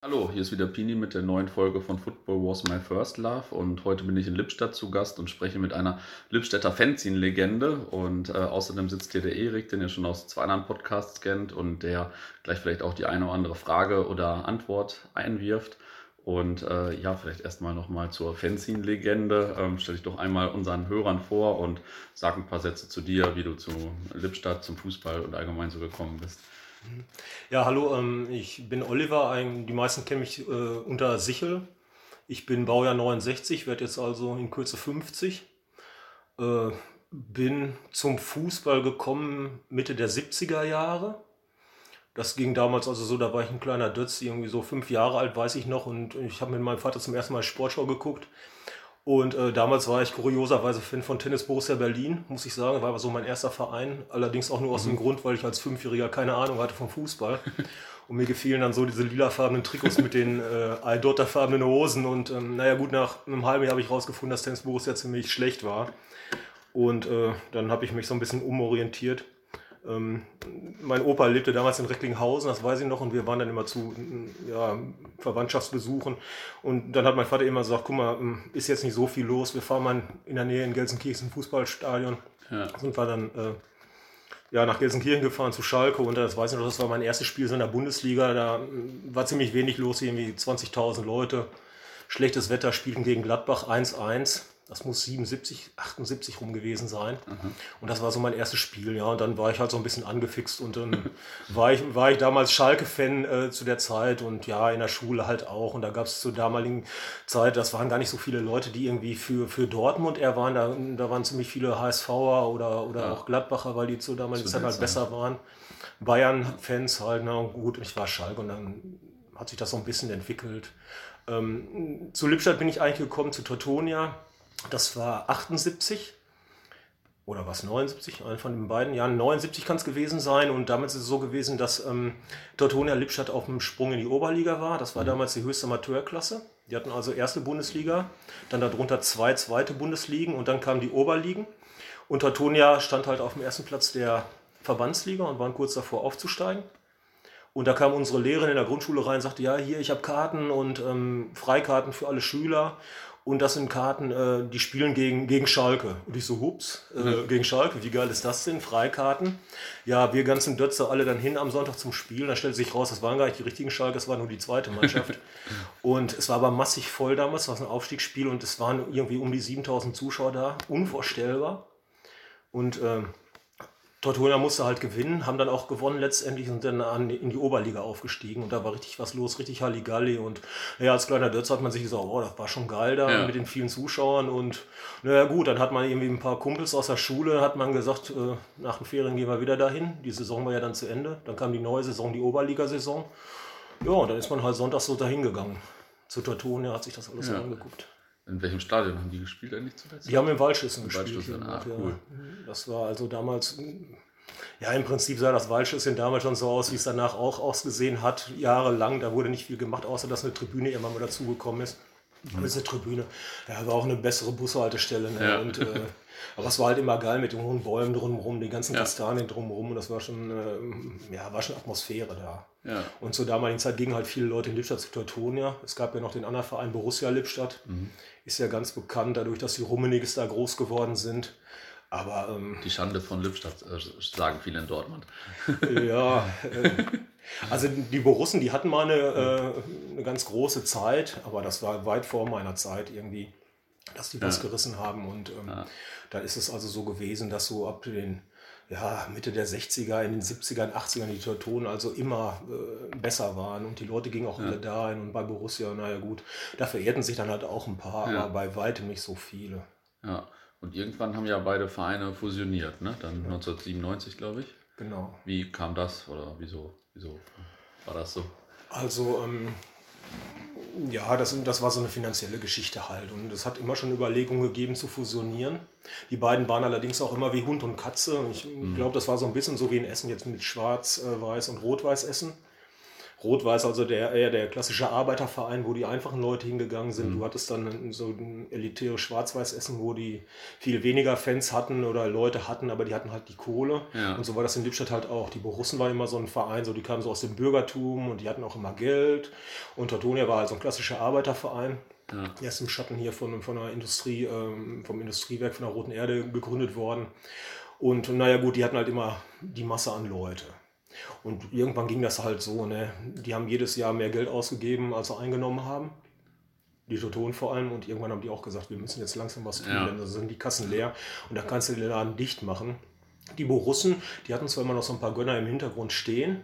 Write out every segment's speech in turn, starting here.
Hallo, hier ist wieder Pini mit der neuen Folge von Football Was My First Love und heute bin ich in Lippstadt zu Gast und spreche mit einer Lippstädter Fanzine-Legende und äh, außerdem sitzt hier der Erik, den ihr schon aus zwei anderen Podcasts kennt und der gleich vielleicht auch die eine oder andere Frage oder Antwort einwirft. Und äh, ja, vielleicht erstmal nochmal zur Fanzine-Legende. Ähm, stell dich doch einmal unseren Hörern vor und sag ein paar Sätze zu dir, wie du zu Lippstadt, zum Fußball und allgemein so gekommen bist. Ja, hallo, ähm, ich bin Oliver. Ein, die meisten kennen mich äh, unter Sichel. Ich bin Baujahr 69, werde jetzt also in Kürze 50. Äh, bin zum Fußball gekommen Mitte der 70er Jahre. Das ging damals also so, da war ich ein kleiner Dötz, irgendwie so fünf Jahre alt, weiß ich noch. Und ich habe mit meinem Vater zum ersten Mal Sportschau geguckt. Und äh, damals war ich kurioserweise Fan von Tennis Borussia Berlin, muss ich sagen. War aber so mein erster Verein. Allerdings auch nur aus mhm. dem Grund, weil ich als Fünfjähriger keine Ahnung hatte vom Fußball. Und mir gefielen dann so diese lilafarbenen Trikots mit den äh, Eidotterfarbenen Hosen. Und ähm, naja, gut, nach einem halben Jahr habe ich rausgefunden, dass Tennis Borussia ziemlich schlecht war. Und äh, dann habe ich mich so ein bisschen umorientiert ähm, mein Opa lebte damals in Recklinghausen, das weiß ich noch, und wir waren dann immer zu ja, Verwandtschaftsbesuchen. Und dann hat mein Vater immer gesagt: Guck mal, ähm, ist jetzt nicht so viel los, wir fahren mal in der Nähe in Gelsenkirchen Fußballstadion. Ja. Sind wir dann äh, ja, nach Gelsenkirchen gefahren zu Schalke und das weiß ich noch, das war mein erstes Spiel in der Bundesliga. Da äh, war ziemlich wenig los, irgendwie 20.000 Leute. Schlechtes Wetter, spielten gegen Gladbach 1-1 das muss 77, 78 rum gewesen sein. Mhm. Und das war so mein erstes Spiel, ja. Und dann war ich halt so ein bisschen angefixt und dann war ich, war ich damals Schalke-Fan äh, zu der Zeit und ja, in der Schule halt auch. Und da gab es zur damaligen Zeit, das waren gar nicht so viele Leute, die irgendwie für, für Dortmund eher waren. Da, da waren ziemlich viele HSVer oder, oder ja. auch Gladbacher, weil die zur damaligen Zeit halt besser waren. Bayern-Fans halt, na gut, ich war Schalke und dann hat sich das so ein bisschen entwickelt. Ähm, zu Lippstadt bin ich eigentlich gekommen, zu Teutonia das war 78 oder was 79, einer von den beiden Jahren. 79 kann es gewesen sein und damals ist es so gewesen, dass ähm, Teutonia Lippstadt auf dem Sprung in die Oberliga war. Das war mhm. damals die höchste Amateurklasse. Die hatten also erste Bundesliga, dann darunter zwei zweite Bundesligen und dann kamen die Oberligen. Und Teutonia stand halt auf dem ersten Platz der Verbandsliga und waren kurz davor aufzusteigen. Und da kam unsere Lehrerin in der Grundschule rein und sagte, ja, hier, ich habe Karten und ähm, Freikarten für alle Schüler. Und das sind Karten, äh, die spielen gegen, gegen Schalke. Und ich so, hups, äh, mhm. gegen Schalke, wie geil ist das denn? Freikarten. Ja, wir ganzen Dötze alle dann hin am Sonntag zum Spiel. Da stellte sich raus, das waren gar nicht die richtigen Schalke, das war nur die zweite Mannschaft. und es war aber massig voll damals, es war ein Aufstiegsspiel und es waren irgendwie um die 7000 Zuschauer da. Unvorstellbar. Und ähm, Tortona musste halt gewinnen, haben dann auch gewonnen letztendlich und dann an, in die Oberliga aufgestiegen und da war richtig was los, richtig Halligalli und ja, als kleiner Dötz hat man sich gesagt, oh, das war schon geil da ja. mit den vielen Zuschauern und naja gut, dann hat man irgendwie ein paar Kumpels aus der Schule, hat man gesagt, äh, nach den Ferien gehen wir wieder dahin, die Saison war ja dann zu Ende, dann kam die neue Saison, die Oberligasaison, ja, und dann ist man halt sonntags so dahin gegangen. Zu Tortona hat sich das alles ja. angeguckt. In welchem Stadion haben die gespielt eigentlich zuletzt? Die haben im Waldschüssen gespielt. Waldschüssen, ah, cool. Das war also damals, ja im Prinzip sah das Waldschüssen damals schon so aus, wie es danach auch ausgesehen hat, jahrelang. Da wurde nicht viel gemacht, außer dass eine Tribüne immer mal dazugekommen ist. Mhm. Diese Tribüne, ja, war auch eine bessere Bushaltestelle. Ne? Ja. Und, äh, aber es war halt immer geil mit den hohen Bäumen drumherum, den ganzen ja. Kastanien drumherum. Und das war schon, äh, ja, war schon Atmosphäre da. Ja. Und zur damaligen Zeit gingen halt viele Leute in Lippstadt zu Teutonia. Es gab ja noch den anderen Verein Borussia Lippstadt. Mhm. Ist ja ganz bekannt, dadurch, dass die Rummeniges da groß geworden sind. Aber, ähm, die Schande von Lippstadt, äh, sagen viele in Dortmund. ja, äh, also die Borussen, die hatten mal eine, äh, eine ganz große Zeit, aber das war weit vor meiner Zeit irgendwie, dass die was ja. gerissen haben. Und ähm, ja. da ist es also so gewesen, dass so ab den ja, Mitte der 60er, in den 70ern, 80ern die Teutonen also immer äh, besser waren und die Leute gingen auch ja. alle dahin und bei Borussia, naja gut, da verehrten sich dann halt auch ein paar, ja. aber bei weitem nicht so viele. Ja, und irgendwann haben ja beide Vereine fusioniert, ne? Dann ja. 1997, glaube ich. Genau. Wie kam das oder wieso, wieso war das so? Also, ähm, ja, das, das war so eine finanzielle Geschichte halt. Und es hat immer schon Überlegungen gegeben zu fusionieren. Die beiden waren allerdings auch immer wie Hund und Katze. Und ich mhm. glaube, das war so ein bisschen so wie in Essen jetzt mit Schwarz, äh, Weiß und Rot-Weiß Essen. Rot-Weiß, also der, eher der klassische Arbeiterverein, wo die einfachen Leute hingegangen sind. Mhm. Du hattest dann so ein elitäres Schwarz-Weiß-Essen, wo die viel weniger Fans hatten oder Leute hatten, aber die hatten halt die Kohle. Ja. Und so war das in Lippstadt halt auch. Die Borussen war immer so ein Verein, so die kamen so aus dem Bürgertum und die hatten auch immer Geld. Und Tortonia war halt so ein klassischer Arbeiterverein. Ja. Erst im Schatten hier von, von einer Industrie, ähm, vom Industriewerk von der Roten Erde gegründet worden. Und naja gut, die hatten halt immer die Masse an Leute. Und irgendwann ging das halt so, ne? Die haben jedes Jahr mehr Geld ausgegeben, als sie eingenommen haben. Die Totonen vor allem. Und irgendwann haben die auch gesagt, wir müssen jetzt langsam was tun, ja. denn da sind die Kassen leer. Und da kannst du den Laden dicht machen. Die Borussen, die hatten zwar immer noch so ein paar Gönner im Hintergrund stehen,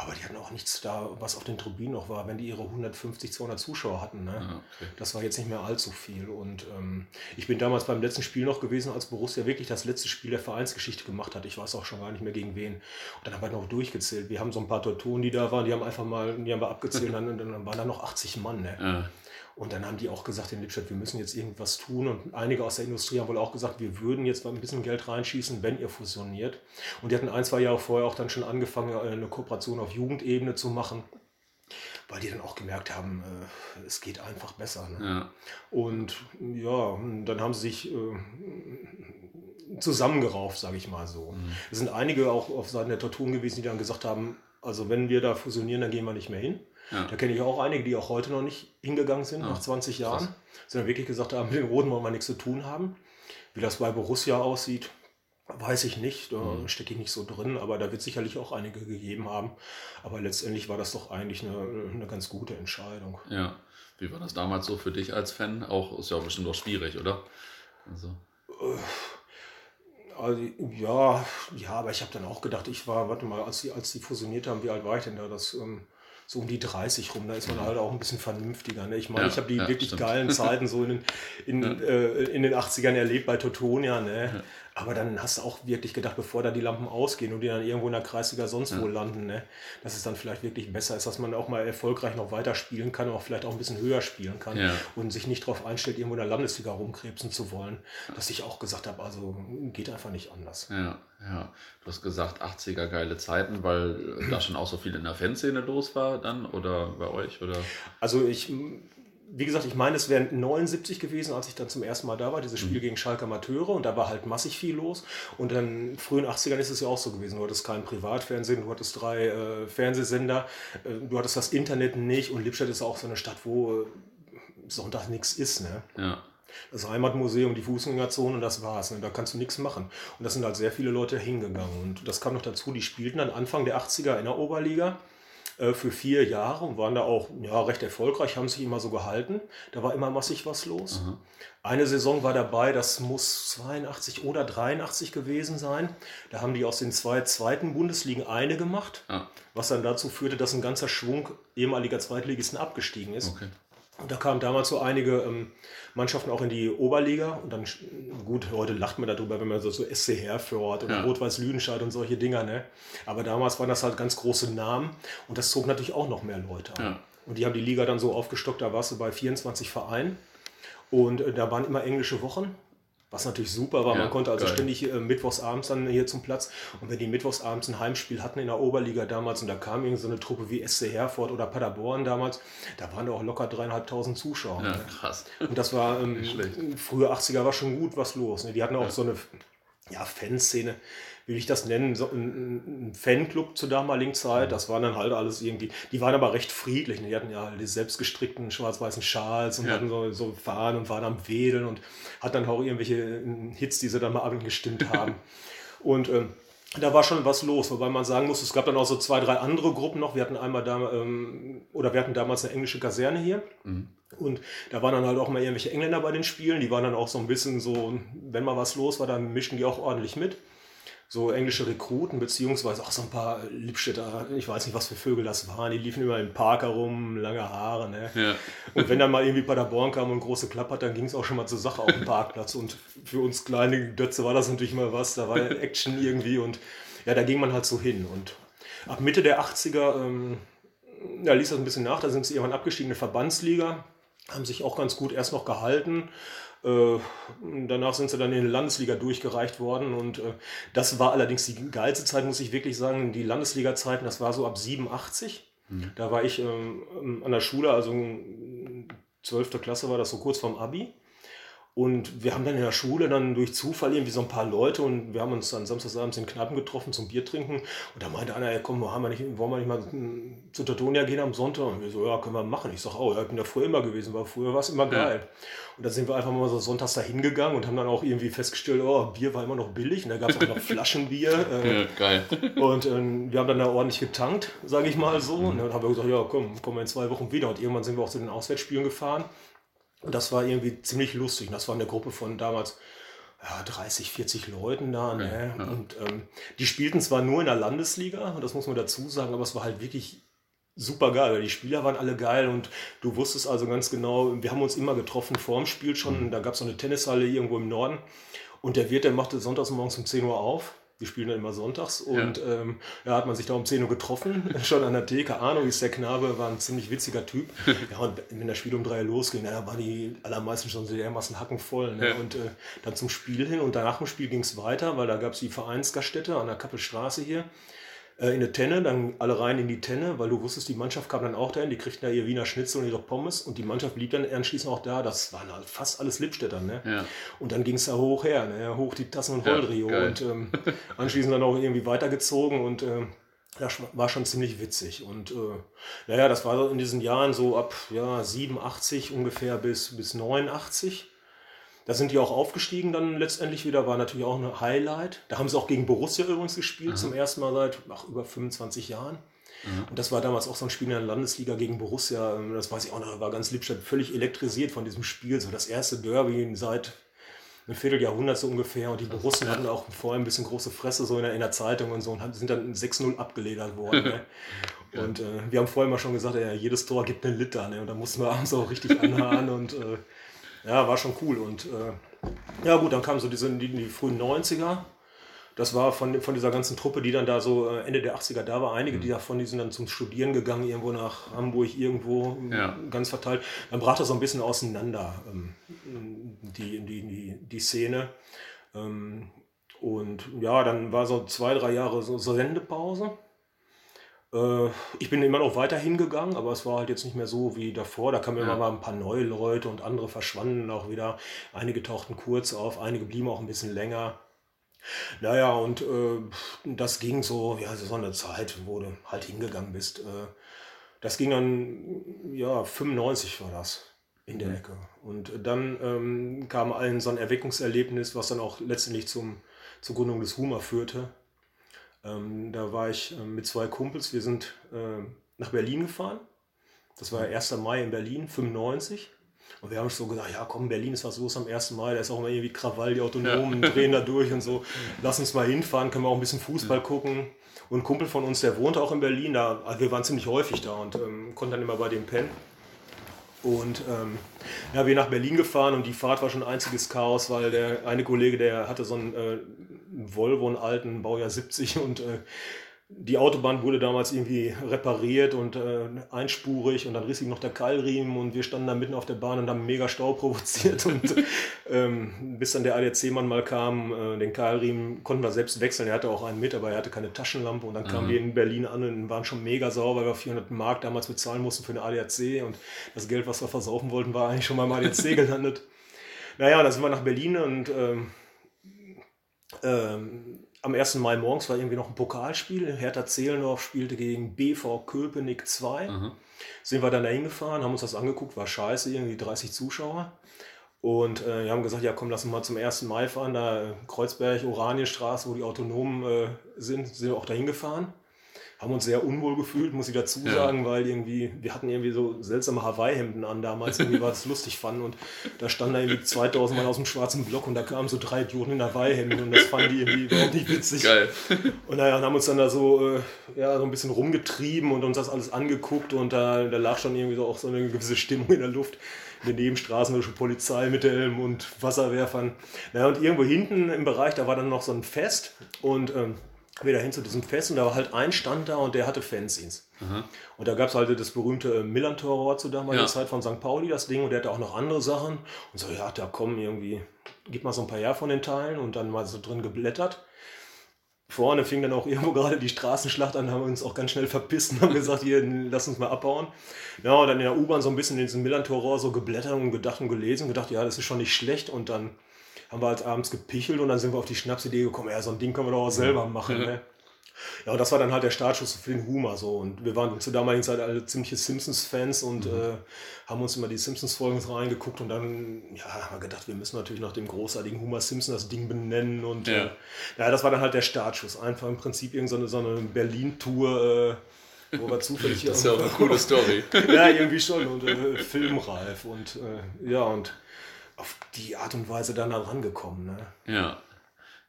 aber die hatten auch nichts da, was auf den Tribünen noch war, wenn die ihre 150, 200 Zuschauer hatten. Ne? Ah, okay. Das war jetzt nicht mehr allzu viel. Und ähm, ich bin damals beim letzten Spiel noch gewesen, als Borussia wirklich das letzte Spiel der Vereinsgeschichte gemacht hat. Ich weiß auch schon gar nicht mehr gegen wen. Und dann haben wir noch durchgezählt. Wir haben so ein paar Torturen, die da waren, die haben einfach mal, die haben wir abgezählt und dann, dann waren da noch 80 Mann. Ne? Ja. Und dann haben die auch gesagt in Lippstadt, wir müssen jetzt irgendwas tun. Und einige aus der Industrie haben wohl auch gesagt, wir würden jetzt mal ein bisschen Geld reinschießen, wenn ihr fusioniert. Und die hatten ein, zwei Jahre vorher auch dann schon angefangen, äh, eine Kooperation auf Jugendebene zu machen weil die dann auch gemerkt haben, äh, es geht einfach besser. Ne? Ja. Und ja, dann haben sie sich äh, zusammengerauft, sage ich mal so. Mhm. Es sind einige auch auf Seiten der Torturen gewesen, die dann gesagt haben, also wenn wir da fusionieren, dann gehen wir nicht mehr hin. Ja. Da kenne ich auch einige, die auch heute noch nicht hingegangen sind, ja. nach 20 Jahren. Krass. Sondern wirklich gesagt haben, mit den Roten wollen wir nichts zu tun haben. Wie das bei Borussia aussieht, weiß ich nicht. Da mhm. stecke ich nicht so drin, aber da wird sicherlich auch einige gegeben haben. Aber letztendlich war das doch eigentlich eine, eine ganz gute Entscheidung. Ja. Wie war das damals so für dich als Fan? Auch ist ja bestimmt auch schwierig, oder? Also. Also, ja, ja, aber ich habe dann auch gedacht, ich war, warte mal, als die, als die fusioniert haben, wie alt war ich denn da? Das ähm, so um die 30 rum. Da ist man halt auch ein bisschen vernünftiger. Ne? Ich meine, ja, ich habe die ja, wirklich stimmt. geilen Zeiten so in den, in, ja. äh, in den 80ern erlebt bei Totonia. Ne? Aber dann hast du auch wirklich gedacht, bevor da die Lampen ausgehen und die dann irgendwo in der Kreisliga sonst wo landen, ne? dass es dann vielleicht wirklich besser ist, dass man auch mal erfolgreich noch weiter spielen kann und auch vielleicht auch ein bisschen höher spielen kann und sich nicht darauf einstellt, irgendwo in der Landesliga rumkrebsen zu wollen. Dass ich auch gesagt habe, also geht einfach nicht anders. Ja. Ja, du hast gesagt 80er geile Zeiten, weil da schon auch so viel in der Fanszene los war dann oder bei euch oder? Also ich, wie gesagt, ich meine, es wären 79 gewesen, als ich dann zum ersten Mal da war, dieses Spiel mhm. gegen Schalke Amateure und da war halt massig viel los und dann frühen 80ern ist es ja auch so gewesen, du hattest kein Privatfernsehen, du hattest drei äh, Fernsehsender, äh, du hattest das Internet nicht und Lippstadt ist auch so eine Stadt, wo äh, Sonntag nichts ist, ne? Ja das Heimatmuseum, die Fußgängerzone und das war's. Ne? Da kannst du nichts machen. Und da sind halt sehr viele Leute hingegangen. Und das kam noch dazu, die spielten dann Anfang der 80er in der Oberliga äh, für vier Jahre und waren da auch ja, recht erfolgreich, haben sich immer so gehalten. Da war immer massig was los. Mhm. Eine Saison war dabei, das muss 82 oder 83 gewesen sein. Da haben die aus den zwei zweiten Bundesligen eine gemacht, ah. was dann dazu führte, dass ein ganzer Schwung ehemaliger Zweitligisten abgestiegen ist. Okay. Und da kamen damals so einige ähm, Mannschaften auch in die Oberliga. Und dann, gut, heute lacht man darüber, wenn man so, so SC Herford oder ja. Rot-Weiß Lüdenscheid und solche Dinger. Ne? Aber damals waren das halt ganz große Namen. Und das zog natürlich auch noch mehr Leute an. Ja. Und die haben die Liga dann so aufgestockt, da warst du bei 24 Vereinen. Und äh, da waren immer englische Wochen. Was natürlich super war, ja, man konnte also geil. ständig äh, mittwochsabends dann hier zum Platz. Und wenn die mittwochsabends ein Heimspiel hatten in der Oberliga damals und da kam irgend so eine Truppe wie SC Herford oder Paderborn damals, da waren da auch locker dreieinhalbtausend Zuschauer. Ja, ne? krass. Und das war, ähm, frühe 80er war schon gut was los. Ne? Die hatten auch ja. so eine ja, Fanszene wie will ich das nennen, so ein, ein, Fanclub zur damaligen Zeit. Das waren dann halt alles irgendwie, die waren aber recht friedlich. Ne? Die hatten ja die selbstgestrickten schwarz-weißen Schals und ja. hatten so, so Fahnen und waren am Wedeln und hatten dann auch irgendwelche äh, Hits, die sie dann mal abgestimmt haben. und ähm, da war schon was los, wobei man sagen muss, es gab dann auch so zwei, drei andere Gruppen noch. Wir hatten einmal da, ähm, oder wir hatten damals eine englische Kaserne hier. Mhm. Und da waren dann halt auch mal irgendwelche Engländer bei den Spielen. Die waren dann auch so ein bisschen so, wenn mal was los war, dann mischten die auch ordentlich mit so englische Rekruten, beziehungsweise auch so ein paar Lippstädter, ich weiß nicht, was für Vögel das waren, die liefen immer im Park herum, lange Haare. Ne? Ja. Und wenn dann mal irgendwie Paderborn kam und große Klappe hat, dann ging es auch schon mal zur Sache auf dem Parkplatz. Und für uns kleine Dötze war das natürlich mal was, da war Action irgendwie und ja, da ging man halt so hin. Und ab Mitte der 80er, ähm, da ließ das ein bisschen nach, da sind sie irgendwann abgestiegen in der Verbandsliga, haben sich auch ganz gut erst noch gehalten danach sind sie dann in die Landesliga durchgereicht worden und äh, das war allerdings die geilste Zeit, muss ich wirklich sagen. Die Landesliga-Zeiten, das war so ab 87. Mhm. Da war ich ähm, an der Schule, also 12. Klasse war das so kurz vorm Abi. Und wir haben dann in der Schule dann durch Zufall irgendwie so ein paar Leute und wir haben uns dann samstagsabends in Knappen getroffen zum Bier trinken. Und da meinte einer, ja, komm, haben wir nicht, wollen wir nicht mal zu Teutonia gehen am Sonntag? Und wir so, ja, können wir machen. Ich sag, oh, ja, ich bin da früher immer gewesen, weil früher war es immer geil. Ja. Und dann sind wir einfach mal so sonntags da hingegangen und haben dann auch irgendwie festgestellt, oh, Bier war immer noch billig. Und da gab es auch noch Flaschenbier. Äh, ja, geil. Und äh, wir haben dann da ordentlich getankt, sage ich mal so. Und dann haben wir gesagt, ja, komm, kommen wir in zwei Wochen wieder. Und irgendwann sind wir auch zu den Auswärtsspielen gefahren. Und das war irgendwie ziemlich lustig. Das war eine Gruppe von damals ja, 30, 40 Leuten da. Ne? Ja, ja. Und ähm, die spielten zwar nur in der Landesliga, das muss man dazu sagen, aber es war halt wirklich super geil, weil die Spieler waren alle geil und du wusstest also ganz genau, wir haben uns immer getroffen vor dem Spiel schon. Mhm. Da gab es so eine Tennishalle irgendwo im Norden. Und der Wirt, der machte sonntags morgens um 10 Uhr auf wir spielen dann immer sonntags und ja. ähm, ja, hat man sich da um 10 Uhr getroffen, schon an der Theke. Arno ist der Knabe, war ein ziemlich witziger Typ. Ja, und wenn das Spiel um drei Uhr losging, da waren die allermeisten schon so dermaßen hackenvoll. Ne? Ja. Und äh, dann zum Spiel hin und danach im Spiel ging es weiter, weil da gab es die Vereinsgaststätte an der Kappelstraße hier in eine Tenne, dann alle rein in die Tenne, weil du wusstest, die Mannschaft kam dann auch dahin, die kriegten da ihr Wiener Schnitzel und ihre Pommes und die Mannschaft blieb dann anschließend auch da. Das waren halt fast alles Lippstädter. Ne? Ja. Und dann ging es da hoch her, ne? hoch die Tassen und Holdrio ja, und ähm, anschließend dann auch irgendwie weitergezogen und ähm, das war schon ziemlich witzig. Und äh, naja, das war in diesen Jahren so ab ja, 87 ungefähr bis, bis 89. Da sind die auch aufgestiegen dann letztendlich wieder, war natürlich auch ein Highlight. Da haben sie auch gegen Borussia übrigens gespielt, mhm. zum ersten Mal seit ach, über 25 Jahren. Mhm. Und das war damals auch so ein Spiel in der Landesliga gegen Borussia. Ähm, das weiß ich auch noch, war ganz Lippstadt völlig elektrisiert von diesem Spiel. So das erste Derby seit einem Vierteljahrhundert so ungefähr. Und die Borussen hatten auch vorher ein bisschen große Fresse so in der, in der Zeitung und so und sind dann 6-0 abgeledert worden. Ne? Und äh, wir haben vorher mal schon gesagt, ja, jedes Tor gibt einen Liter. Ne? Und da mussten wir abends auch richtig anhauen und äh, ja, war schon cool. Und äh, ja, gut, dann kamen so diese, die, die frühen 90er. Das war von, von dieser ganzen Truppe, die dann da so äh, Ende der 80er da war. Einige, mhm. die davon, die sind dann zum Studieren gegangen, irgendwo nach Hamburg, irgendwo ja. ganz verteilt. Dann brach das so ein bisschen auseinander, ähm, die, die, die, die Szene. Ähm, und ja, dann war so zwei, drei Jahre so, so Sendepause. Äh, ich bin immer noch weiter hingegangen, aber es war halt jetzt nicht mehr so wie davor. Da kamen ja. immer mal ein paar neue Leute und andere verschwanden auch wieder. Einige tauchten kurz auf, einige blieben auch ein bisschen länger. Naja, und äh, das ging so, ja, so eine Zeit, wo du halt hingegangen bist. Äh, das ging dann, ja, 95 war das in der mhm. Ecke. Und dann ähm, kam allen so ein Erweckungserlebnis, was dann auch letztendlich zum, zur Gründung des Humor führte. Ähm, da war ich äh, mit zwei Kumpels, wir sind äh, nach Berlin gefahren. Das war 1. Mai in Berlin, 95. Und wir haben so gesagt, ja komm, Berlin ist was los am 1. Mai, da ist auch immer irgendwie Krawall, die Autonomen ja. drehen da durch und so. Lass uns mal hinfahren, können wir auch ein bisschen Fußball gucken. Und ein Kumpel von uns, der wohnte auch in Berlin, da, also wir waren ziemlich häufig da und ähm, konnten dann immer bei dem pennen. Und ähm, ja, wir nach Berlin gefahren und die Fahrt war schon ein einziges Chaos, weil der eine Kollege, der hatte so einen, äh, Volvo, einen alten, Baujahr 70 und äh, die Autobahn wurde damals irgendwie repariert und äh, einspurig und dann riss sich noch der Keilriemen und wir standen da mitten auf der Bahn und haben mega Stau provoziert und ähm, bis dann der ADAC-Mann mal kam, äh, den Keilriemen konnten wir selbst wechseln, er hatte auch einen mit, aber er hatte keine Taschenlampe und dann mhm. kamen wir in Berlin an und waren schon mega sauer, weil wir 400 Mark damals bezahlen mussten für eine ADAC und das Geld, was wir versaufen wollten, war eigentlich schon mal im ADAC gelandet. Naja, dann sind wir nach Berlin und ähm, ähm, am 1. Mai morgens war irgendwie noch ein Pokalspiel. Hertha Zehlendorf spielte gegen BV Köpenick 2. Mhm. Sind wir dann da hingefahren, haben uns das angeguckt, war scheiße, irgendwie 30 Zuschauer. Und äh, wir haben gesagt, ja komm, lass uns mal zum 1. Mai fahren, da Kreuzberg, Oranienstraße, wo die Autonomen äh, sind, sind wir auch da hingefahren haben uns sehr unwohl gefühlt, muss ich dazu sagen, ja. weil irgendwie, wir hatten irgendwie so seltsame Hawaii-Hemden an damals, irgendwie war das lustig fanden und da standen da irgendwie 2000 Mann aus dem schwarzen Block und da kamen so drei Idioten in Hawaii-Hemden und das fanden die irgendwie überhaupt nicht witzig. Geil. Und naja, und haben uns dann da so, äh, ja, so ein bisschen rumgetrieben und uns das alles angeguckt und da, da lag schon irgendwie so auch so eine gewisse Stimmung in der Luft in den Nebenstraßen schon Polizei mit Helm und Wasserwerfern. Naja, und irgendwo hinten im Bereich, da war dann noch so ein Fest und ähm, wieder hin zu diesem Fest und da war halt ein Stand da und der hatte Fanzines. Mhm. Und da gab es halt das berühmte äh, Millantor zu damaliger ja. Zeit von St. Pauli, das Ding, und der hatte auch noch andere Sachen. Und so, ja, da kommen irgendwie, gib mal so ein paar her von den Teilen und dann mal so drin geblättert. vorne fing dann auch irgendwo gerade die Straßenschlacht an, haben wir uns auch ganz schnell verpisst und haben gesagt, hier, lass uns mal abbauen. Ja, und dann in der U-Bahn so ein bisschen in diesem Millantor so geblättert und gedacht und gelesen und gedacht, ja, das ist schon nicht schlecht. Und dann haben wir halt abends gepichelt und dann sind wir auf die Schnapsidee gekommen, ja, so ein Ding können wir doch auch selber machen. Ne? Ja, und das war dann halt der Startschuss für den Humor so. Und wir waren zur damaligen Zeit alle ziemliche Simpsons-Fans und mhm. äh, haben uns immer die Simpsons-Folgen reingeguckt und dann, ja, haben wir gedacht, wir müssen natürlich nach dem großartigen Humor Simpson das Ding benennen. Und ja, äh, ja das war dann halt der Startschuss. Einfach im Prinzip irgendeine so eine Berlin-Tour. Äh, wo wir zufällig Das ist ja auch eine coole Story. ja, irgendwie schon. Und äh, filmreif. Und äh, ja, und auf die Art und Weise dann da rangekommen. Ne? Ja.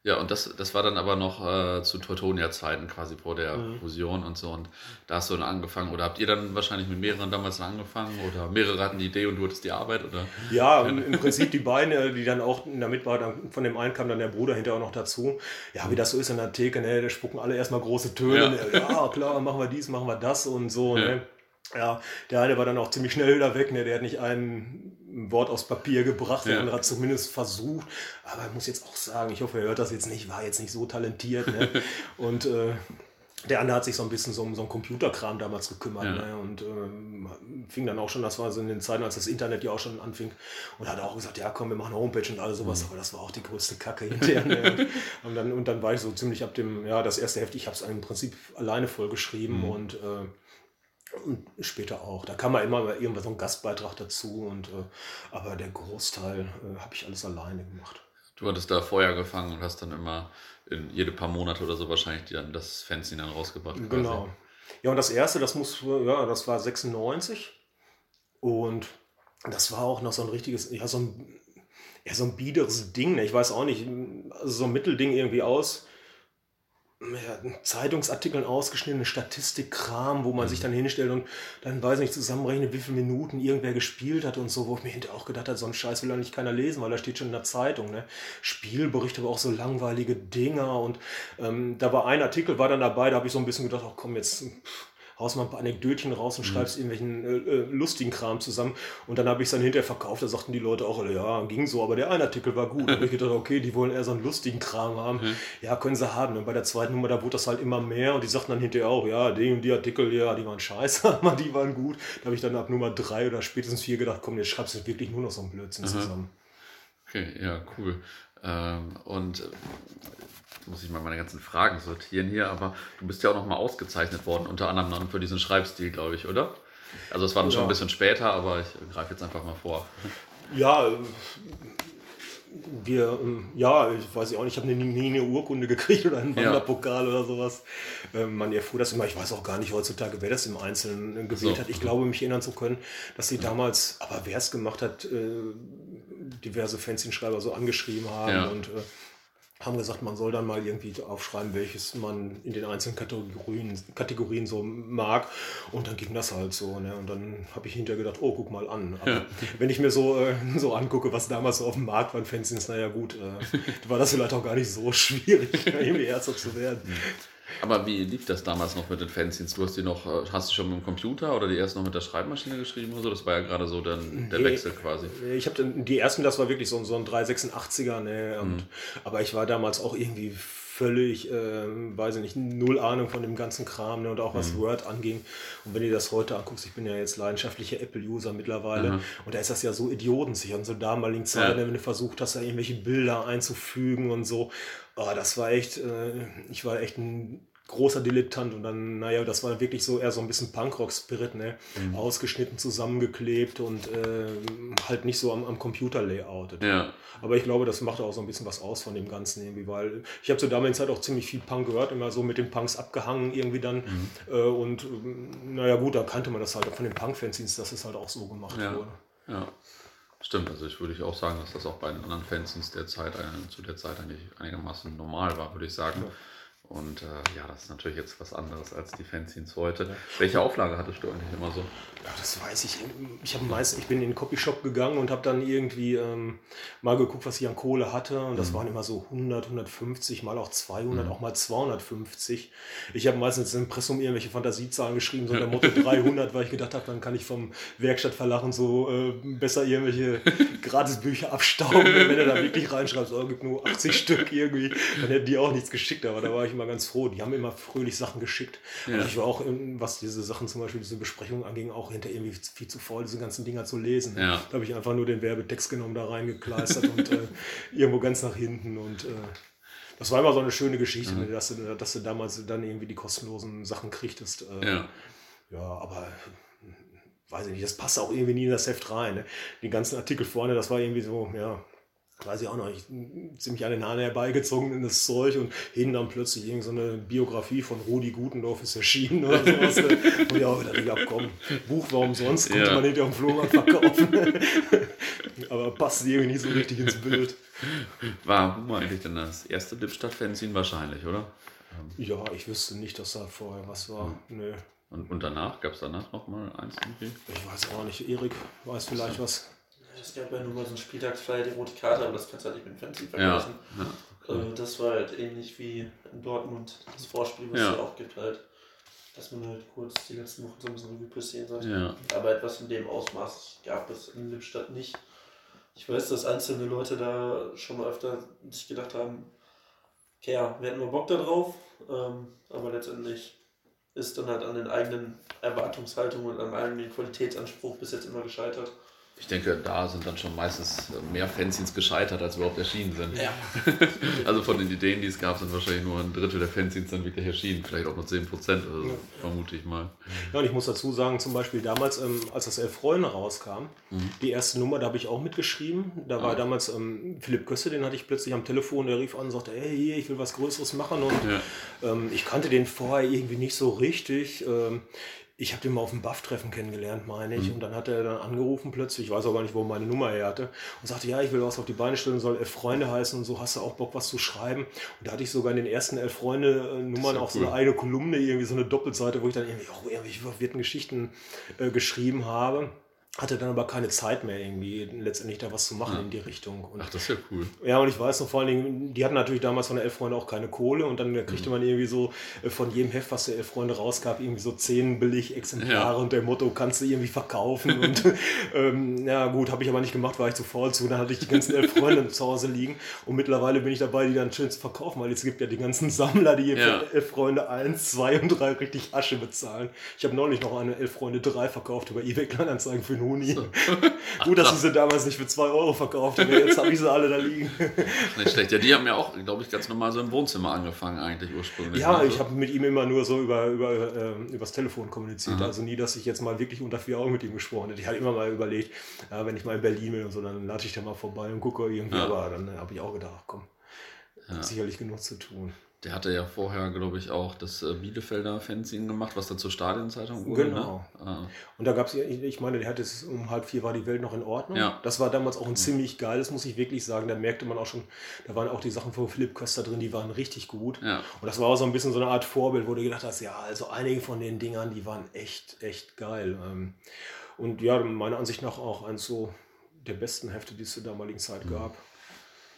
Ja, und das, das war dann aber noch äh, zu Teutonia-Zeiten quasi vor der mhm. Fusion und so. Und da hast du dann angefangen. Oder habt ihr dann wahrscheinlich mit mehreren damals angefangen? Oder mehrere hatten die Idee und du hattest die Arbeit? Oder? Ja, im Prinzip die beiden, äh, die dann auch damit waren, von dem einen kam dann der Bruder hinterher auch noch dazu. Ja, wie das so ist in der Theke, ne, da spucken alle erstmal große Töne. Ja. ja, klar, machen wir dies, machen wir das und so. Ja. Ne? Ja, der eine war dann auch ziemlich schnell wieder weg, ne? der hat nicht ein Wort aufs Papier gebracht, der andere hat zumindest versucht. Aber ich muss jetzt auch sagen, ich hoffe, er hört das jetzt nicht, war jetzt nicht so talentiert. Ne? Und äh, der andere hat sich so ein bisschen so um so einen Computerkram damals gekümmert ja. ne? und ähm, fing dann auch schon, das war so in den Zeiten, als das Internet ja auch schon anfing und hat auch gesagt, ja komm, wir machen eine Homepage und alles sowas, mhm. aber das war auch die größte Kacke hinterher. Ne? und, dann, und dann war ich so ziemlich ab dem, ja, das erste Heft, ich habe es im Prinzip alleine vollgeschrieben mhm. und äh, und später auch. Da kam mal immer mal irgendwann so ein Gastbeitrag dazu. Und, äh, aber der Großteil äh, habe ich alles alleine gemacht. Du hattest da vorher gefangen und hast dann immer in jede paar Monate oder so wahrscheinlich dann das Fanzine dann rausgebracht. Quasi. Genau. Ja, und das erste, das muss, ja, das war 96. Und das war auch noch so ein richtiges, ja, so ein, ja, so ein biederes Ding. Ne? Ich weiß auch nicht, also so ein Mittelding irgendwie aus Zeitungsartikeln ausgeschnittene Statistikkram, wo man mhm. sich dann hinstellt und dann weiß nicht zusammenrechnet, wie viele Minuten irgendwer gespielt hat und so, wo ich mir hinterher auch gedacht habe, so einen Scheiß will eigentlich keiner lesen, weil da steht schon in der Zeitung. Ne? Spielberichte, aber auch so langweilige Dinger und ähm, da war ein Artikel, war dann dabei, da habe ich so ein bisschen gedacht, ach komm, jetzt pff, haust mal ein paar Anekdötchen raus und mhm. schreibst irgendwelchen äh, äh, lustigen Kram zusammen. Und dann habe ich es dann hinterher verkauft. Da sagten die Leute auch, ja, ging so, aber der eine Artikel war gut. Da habe ich gedacht, okay, die wollen eher so einen lustigen Kram haben. Mhm. Ja, können sie haben. Und bei der zweiten Nummer, da wurde das halt immer mehr. Und die sagten dann hinterher auch, ja, die und die Artikel, ja, die waren scheiße, aber die waren gut. Da habe ich dann ab Nummer drei oder spätestens vier gedacht, komm, jetzt schreibst du wirklich nur noch so einen Blödsinn mhm. zusammen. Okay, ja, cool. Ähm, und muss ich mal meine ganzen Fragen sortieren hier, aber du bist ja auch nochmal ausgezeichnet worden, unter anderem dann für diesen Schreibstil, glaube ich, oder? Also es war dann ja. schon ein bisschen später, aber ich greife jetzt einfach mal vor. Ja, wir, ähm, ja, ich weiß auch nicht, ich habe nie, nie eine Urkunde gekriegt oder einen Wanderpokal ja. oder sowas. Ähm, man erfuhr das immer, ich weiß auch gar nicht heutzutage, wer das im Einzelnen gewählt so. hat. Ich glaube, mich erinnern zu können, dass sie damals, aber wer es gemacht hat, äh, diverse Fanzine-Schreiber so angeschrieben haben ja. und äh, haben gesagt, man soll dann mal irgendwie aufschreiben, welches man in den einzelnen Kategorien, Kategorien so mag. Und dann ging das halt so. Ne? Und dann habe ich hinterher gedacht, oh, guck mal an. Ja. Wenn ich mir so, äh, so angucke, was damals so auf dem Markt war, Fanzines, naja gut, äh, war das vielleicht auch gar nicht so schwierig, irgendwie Ärzte zu werden. Aber wie lief das damals noch mit den Fanzines? Du hast die noch, äh, hast du schon mit dem Computer oder die erst noch mit der Schreibmaschine geschrieben oder so? Das war ja gerade so dann der nee, Wechsel quasi. Ich habe die ersten, das war wirklich so, so ein 386er, ne? Und, mhm. Aber ich war damals auch irgendwie völlig, äh, weiß ich nicht, null Ahnung von dem ganzen Kram ne, und auch was mhm. Word anging. Und wenn du das heute anguckst, ich bin ja jetzt leidenschaftlicher Apple-User mittlerweile mhm. und da ist das ja so idiotensicher. Und so damaligen Zeiten, ja. wenn du versucht hast, da irgendwelche Bilder einzufügen und so, oh, das war echt, äh, ich war echt ein großer Dilettant und dann, naja, das war wirklich so eher so ein bisschen Punkrock-Spirit, ne? Mhm. Ausgeschnitten, zusammengeklebt und äh, halt nicht so am, am Computer-Layout. Ja. Aber ich glaube, das macht auch so ein bisschen was aus von dem Ganzen irgendwie, weil ich habe zur damaligen Zeit auch ziemlich viel Punk gehört, immer so mit den Punks abgehangen irgendwie dann. Mhm. Äh, und naja, gut, da kannte man das halt auch von den Punk-Fanzines, dass es halt auch so gemacht ja. wurde. Ja. Stimmt, also ich würde auch sagen, dass das auch bei den anderen Fanzines der Zeit, äh, zu der Zeit eigentlich einigermaßen normal war, würde ich sagen. Ja. Und äh, ja, das ist natürlich jetzt was anderes als die Fanzines heute. Ja. Welche Auflage hattest du eigentlich immer so? Ja, das weiß ich. Ich, meist, ich bin in den Copyshop gegangen und habe dann irgendwie ähm, mal geguckt, was ich an Kohle hatte. Und das mhm. waren immer so 100, 150, mal auch 200, mhm. auch mal 250. Ich habe meistens im Impressum irgendwelche Fantasiezahlen geschrieben, so der Motto 300, weil ich gedacht habe, dann kann ich vom Werkstattverlachen so äh, besser irgendwelche Gratisbücher abstauben. Wenn er da wirklich reinschreibt, oh, gibt nur 80 Stück irgendwie, dann hätten die auch nichts geschickt. Aber da war ich immer ganz froh. Die haben immer fröhlich Sachen geschickt. Ja. Und ich war auch, was diese Sachen zum Beispiel, diese Besprechungen anging, auch hinter irgendwie viel zu voll, diese ganzen Dinger zu lesen. Ja. Da habe ich einfach nur den Werbetext genommen, da reingekleistert und äh, irgendwo ganz nach hinten und äh, das war immer so eine schöne Geschichte, mhm. dass, du, dass du damals dann irgendwie die kostenlosen Sachen kriegtest. Äh, ja. ja, aber weiß ich nicht, das passt auch irgendwie nie in das Heft rein. Ne? Die ganzen Artikel vorne, das war irgendwie so, ja, weiß ich auch noch, ich, ziemlich an den Haaren herbeigezogen in das Zeug und hin dann plötzlich irgend so eine Biografie von Rudi Gutendorf ist erschienen oder sowas. und ja, dachte ich, ja komm, Buch war umsonst, konnte ja. man hinter dem Flohmarkt verkaufen. Aber passt irgendwie nicht so richtig ins Bild. War Humor eigentlich denn das erste Lippstadt-Fanzine wahrscheinlich, oder? Ja, ich wüsste nicht, dass da vorher was war. Hm. Nö. Und, und danach, gab es danach noch mal eins irgendwie? Ich weiß auch nicht. Erik weiß vielleicht ja. was. Es gab ja nur mal so ein Spieltagsflyer, die rote Karte, aber das kannst du halt nicht mit dem Fancy vergleichen. Ja. Ja, okay. Äh, das war halt ähnlich wie in Dortmund das Vorspiel, was ja. es auch gibt halt. Dass man halt kurz die letzten Wochen so ein bisschen Revue passieren sollte. Ja. Aber etwas in dem Ausmaß gab es in Lippstadt nicht. Ich weiß, dass einzelne Leute da schon mal öfter sich gedacht haben, okay, ja, wir hätten nur Bock da drauf, ähm, aber letztendlich ist dann halt an den eigenen Erwartungshaltungen und am eigenen Qualitätsanspruch bis jetzt immer gescheitert. Ich denke, da sind dann schon meistens mehr Fanzines gescheitert, als überhaupt erschienen sind. Ja. also von den Ideen, die es gab, sind wahrscheinlich nur ein Drittel der Fanzines dann wirklich erschienen. Vielleicht auch nur 10 Prozent, also ja. vermute ich mal. Ja, und ich muss dazu sagen, zum Beispiel damals, ähm, als das Elf Freunde rauskam, mhm. die erste Nummer, da habe ich auch mitgeschrieben. Da war ah. damals ähm, Philipp Gösse, den hatte ich plötzlich am Telefon, der rief an und sagte, hey, hier, ich will was Größeres machen. Und ja. ähm, ich kannte den vorher irgendwie nicht so richtig. Ich habe den mal auf dem Buff-Treffen kennengelernt, meine ich. Mhm. Und dann hat er dann angerufen plötzlich, ich weiß auch gar nicht, wo meine Nummer her hatte, und sagte, ja, ich will was auf die Beine stellen, soll elf Freunde heißen und so, hast du auch Bock, was zu schreiben? Und da hatte ich sogar in den ersten elf Freunde-Nummern auch cool. so eine eigene Kolumne, irgendwie so eine Doppelseite, wo ich dann irgendwie auch irgendwie verwirrten Geschichten äh, geschrieben habe hatte dann aber keine Zeit mehr irgendwie letztendlich da was zu machen ja. in die Richtung. Und, Ach, das ist ja cool. Ja, und ich weiß noch vor allen Dingen, die hatten natürlich damals von der Elf Freunde auch keine Kohle und dann kriegte mhm. man irgendwie so äh, von jedem Heft, was der Elf Freunde rausgab, irgendwie so zehn Billig-Exemplare ja. und der Motto, kannst du irgendwie verkaufen und ähm, ja gut, habe ich aber nicht gemacht, war ich zu faul zu, dann hatte ich die ganzen Elf Freunde zu Hause liegen und mittlerweile bin ich dabei, die dann schön zu verkaufen, weil jetzt gibt ja die ganzen Sammler, die ja. für Elf Freunde 1, 2 und 3 richtig Asche bezahlen. Ich habe neulich noch eine Elf Freunde 3 verkauft über eBay Kleinanzeigen für einen Huni. So. Gut, dass ich sie damals nicht für 2 Euro verkauft habe. Jetzt habe ich sie alle da liegen. Nicht schlecht. Ja, die haben ja auch, glaube ich, ganz normal so im Wohnzimmer angefangen, eigentlich ursprünglich. Ja, ne? ich habe mit ihm immer nur so über, über äh, übers Telefon kommuniziert. Aha. Also nie, dass ich jetzt mal wirklich unter vier Augen mit ihm gesprochen hätte. Ich hatte immer mal überlegt, ja, wenn ich mal in Berlin bin und so, dann lade ich da mal vorbei und gucke irgendwie. Ja. Aber dann habe ich auch gedacht, komm, ja. sicherlich genug zu tun. Der hatte ja vorher, glaube ich, auch das äh, Bielefelder Fanzine gemacht, was dann zur Stadionzeitung wurde. Ne? Genau. Ne? Ah. Und da gab es, ich meine, der hatte es um halb vier war die Welt noch in Ordnung. Ja. Das war damals auch ein mhm. ziemlich geiles, muss ich wirklich sagen. Da merkte man auch schon, da waren auch die Sachen von Philipp Köster drin, die waren richtig gut. Ja. Und das war auch so ein bisschen so eine Art Vorbild, wo du gedacht hast, ja, also einige von den Dingern, die waren echt, echt geil. Ähm. Und ja, meiner Ansicht nach auch eins so der besten Hefte, die es zur damaligen Zeit mhm. gab.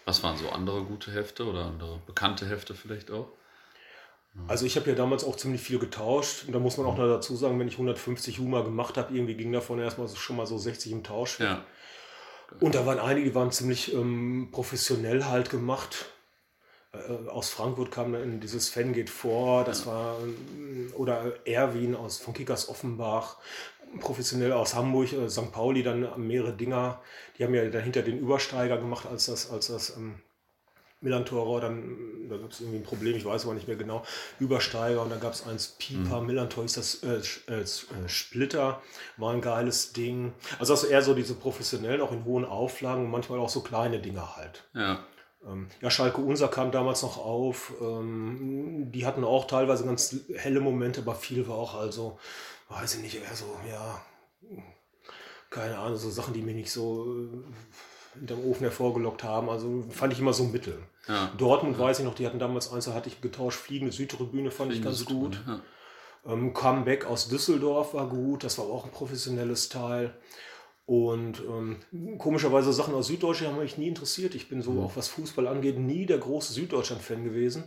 Was waren so andere gute Hefte oder andere bekannte Hefte vielleicht auch? Also ich habe ja damals auch ziemlich viel getauscht. Und da muss man auch noch dazu sagen, wenn ich 150 Huma gemacht habe, irgendwie ging davon erstmal schon mal so 60 im Tausch. Ja. Und da waren einige, die waren ziemlich ähm, professionell halt gemacht. Äh, aus Frankfurt kam dann dieses Fan geht vor, das ja. war, äh, oder Erwin aus, von Kickers Offenbach, professionell aus Hamburg, äh, St. Pauli, dann mehrere Dinger. Die haben ja dahinter den Übersteiger gemacht, als das, als das ähm, Millantor, dann da gab es irgendwie ein Problem, ich weiß aber nicht mehr genau, Übersteiger und dann gab es eins Piper, mhm. Millantor ist das äh, äh, äh, Splitter, war ein geiles Ding. Also das eher so diese professionellen, auch in hohen Auflagen und manchmal auch so kleine Dinge halt. Ja. Ähm, ja, Schalke Unser kam damals noch auf. Ähm, die hatten auch teilweise ganz helle Momente, aber viel war auch also, weiß ich nicht, eher so, ja, keine Ahnung, so Sachen, die mir nicht so äh, hinterm Ofen hervorgelockt haben. Also fand ich immer so Mittel. Ja. Dortmund ja. weiß ich noch, die hatten damals eins, da hatte ich getauscht, Fliegende Südtribüne fand Fliegende ich ganz Südtribüne, gut. Ja. Ähm, Comeback aus Düsseldorf war gut, das war auch ein professionelles Teil. Und ähm, komischerweise Sachen aus Süddeutschland haben mich nie interessiert. Ich bin so, mhm. auch was Fußball angeht, nie der große Süddeutschland-Fan gewesen.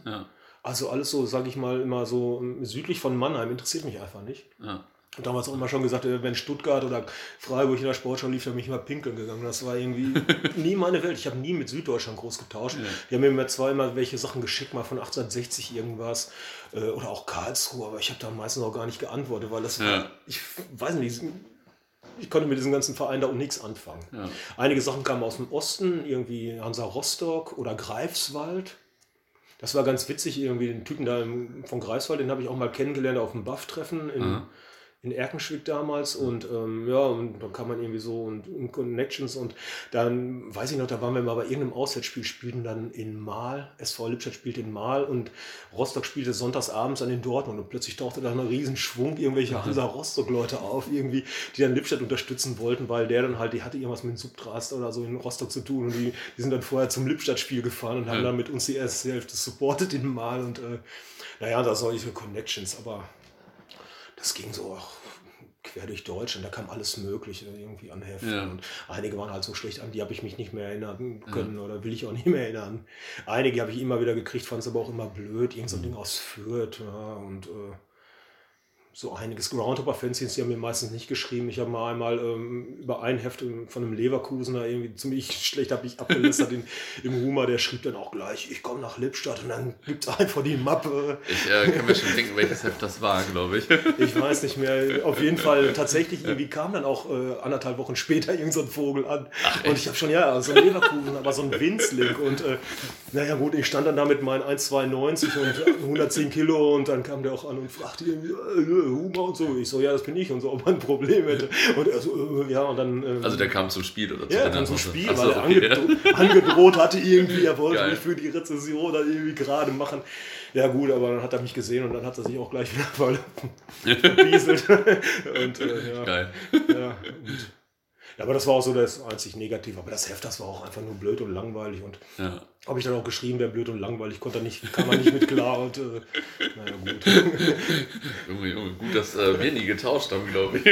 Also alles so, sage ich mal, immer so ähm, südlich von Mannheim interessiert mich einfach nicht. Ja. Damals auch immer schon gesagt, äh, wenn Stuttgart oder Freiburg in der Sportschau lief, dann bin ich mal pinkeln gegangen. Das war irgendwie nie meine Welt. Ich habe nie mit Süddeutschland groß getauscht. Ja. Die haben mir immer zweimal welche Sachen geschickt, mal von 1860 irgendwas äh, oder auch Karlsruhe, aber ich habe da meistens auch gar nicht geantwortet, weil das ja. war, ich weiß nicht, ich konnte mit diesem ganzen Verein da auch nichts anfangen. Ja. Einige Sachen kamen aus dem Osten, irgendwie Hansa Rostock oder Greifswald. Das war ganz witzig, irgendwie den Typen da von Greifswald, den habe ich auch mal kennengelernt auf dem Buff-Treffen in, mhm in Erkenschwick damals und ähm, ja, und dann kam man irgendwie so und, und, Connections und dann, weiß ich noch, da waren wir mal bei irgendeinem Auswärtsspiel, spielten dann in Mahl, SV Lippstadt spielte in Mahl und Rostock spielte sonntags abends an den Dortmund und plötzlich tauchte da ein Riesenschwung irgendwelcher mhm. Hansa Rostock-Leute auf, irgendwie, die dann Lippstadt unterstützen wollten, weil der dann halt, die hatte irgendwas mit dem Subtrast oder so in Rostock zu tun und die, die sind dann vorher zum Lippstadt-Spiel gefahren und haben dann mit uns die erste Hälfte supportet in Mahl und äh, naja, da solche Connections, aber das ging so auch quer durch Deutschland, da kam alles Mögliche irgendwie an Heften. Ja. Und einige waren halt so schlecht an, die habe ich mich nicht mehr erinnern können ja. oder will ich auch nicht mehr erinnern. Einige habe ich immer wieder gekriegt, fand es aber auch immer blöd, irgend so ein mhm. Ding aus Fürth. Ja, und äh, so einiges. Groundhopper-Fans, die haben mir meistens nicht geschrieben. Ich habe mal einmal ähm, über ein Heft von einem Leverkusener irgendwie ziemlich schlecht habe ich abgelästert in, im Humor. Der schrieb dann auch gleich, ich komme nach Lippstadt und dann gibt es einfach die Mappe. Ich äh, kann mir schon denken, welches Heft das war, glaube ich. Ich weiß nicht mehr. Auf jeden Fall tatsächlich irgendwie kam dann auch äh, anderthalb Wochen später irgendein so Vogel an. Ach, und ich habe schon, ja, so ein Leverkusen, aber so ein Winzling. Und äh, naja gut, ich stand dann da mit meinen 1,92 und 110 Kilo und dann kam der auch an und fragte irgendwie, äh, Humor und so. Ich so, ja, das bin ich und so, ob man ein Problem hätte. Und er so, äh, ja, und dann. Ähm, also der kam zum Spiel oder zu Ja, kam zum Spiel, so, weil er okay. angedro angedroht hatte irgendwie, er wollte Geil. mich für die Rezession dann irgendwie gerade machen. Ja gut, aber dann hat er mich gesehen und dann hat er sich auch gleich wieder verbieselt. und äh, ja. Geil. Ja, und, ja, aber das war auch so das einzig Negative. Aber das Heft, das war auch einfach nur blöd und langweilig. Und ja. habe ich dann auch geschrieben, wäre blöd und langweilig, konnte nicht, kam man nicht mit klar. Und äh, naja, gut. Junge, Junge, gut, dass äh, wir nie getauscht haben, glaube ich.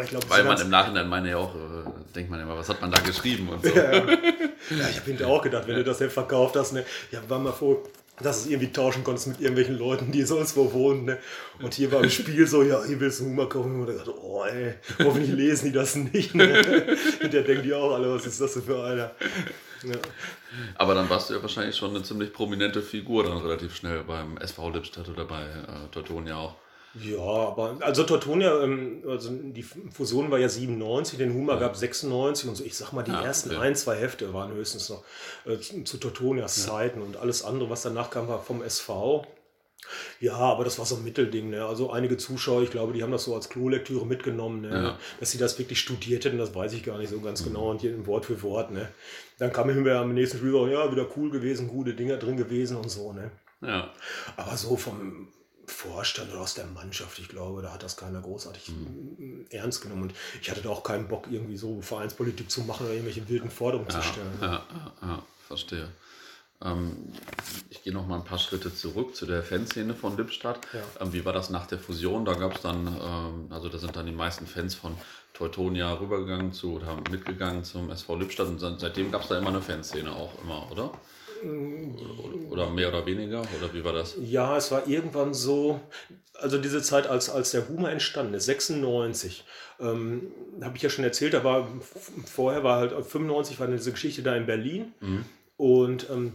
Ich glaub, Weil man im Nachhinein meine ja auch, äh, denkt man immer, was hat man da geschrieben und so. Ja, ja. ja ich habe hinterher auch gedacht, wenn du das Heft verkauft hast, ne, ja, war mal froh, dass du es irgendwie tauschen konntest mit irgendwelchen Leuten, die sonst wo wohnen. Ne? Und hier war im Spiel so, ja, hier willst du Humor kaufen. Und dachte, oh ey, hoffentlich lesen die das nicht. Ne? Und der denkt die auch alle, was ist das denn für einer? Ja. Aber dann warst du ja wahrscheinlich schon eine ziemlich prominente Figur dann relativ schnell beim SV Lippstadt oder bei äh, Teutonia auch. Ja, aber also Tortonia, ähm, also die Fusion war ja 97, den Humor ja. gab 96 und so. Ich sag mal, die ja, ersten okay. ein, zwei Hefte waren höchstens noch äh, zu Tortonias ja. Zeiten und alles andere, was danach kam, war vom SV. Ja, aber das war so ein Mittelding. Ne? Also einige Zuschauer, ich glaube, die haben das so als Klolektüre mitgenommen. Ne? Ja. Dass sie das wirklich studiert hätten, das weiß ich gar nicht so ganz mhm. genau und hier Wort für Wort. Ne? Dann kam mir am nächsten Spiel ja, wieder cool gewesen, gute Dinger drin gewesen und so. Ne? Ja. Aber so vom Vorstand oder aus der Mannschaft, ich glaube, da hat das keiner großartig mhm. ernst genommen. Und ich hatte da auch keinen Bock, irgendwie so Vereinspolitik zu machen oder irgendwelche wilden Forderungen ja, zu stellen. Ja, ja, verstehe. Ähm, ich gehe noch mal ein paar Schritte zurück zu der Fanszene von Lippstadt. Ähm, wie war das nach der Fusion? Da gab es dann, ähm, also da sind dann die meisten Fans von Teutonia rübergegangen zu oder mitgegangen zum SV Lippstadt und seitdem gab es da immer eine Fanszene auch immer, oder? Oder mehr oder weniger? Oder wie war das? Ja, es war irgendwann so, also diese Zeit, als, als der Humor entstanden ist, 96, ähm, habe ich ja schon erzählt, da war vorher war halt 95 war diese Geschichte da in Berlin. Mhm. Und ähm,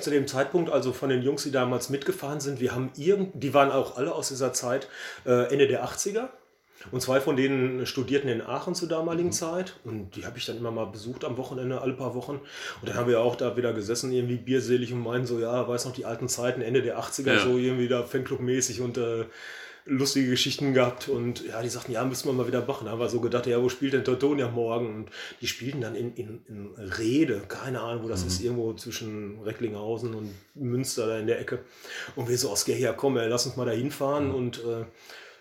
zu dem Zeitpunkt, also von den Jungs, die damals mitgefahren sind, wir haben irgend, die waren auch alle aus dieser Zeit äh, Ende der 80er. Und zwei von denen studierten in Aachen zur damaligen mhm. Zeit. Und die habe ich dann immer mal besucht am Wochenende, alle paar Wochen. Und dann haben wir auch da wieder gesessen, irgendwie bierselig und meinen so, ja, weiß noch die alten Zeiten, Ende der 80er, ja. so irgendwie da Fanclub-mäßig und äh, lustige Geschichten gehabt. Und ja, die sagten, ja, müssen wir mal wieder machen. Da haben wir so gedacht, ja, wo spielt denn Teutonia morgen? Und die spielten dann in, in, in Rede, keine Ahnung, wo das mhm. ist, irgendwo zwischen Recklinghausen und Münster da in der Ecke. Und wir so aus Gehir, komm, ey, lass uns mal da hinfahren. Mhm. Und äh,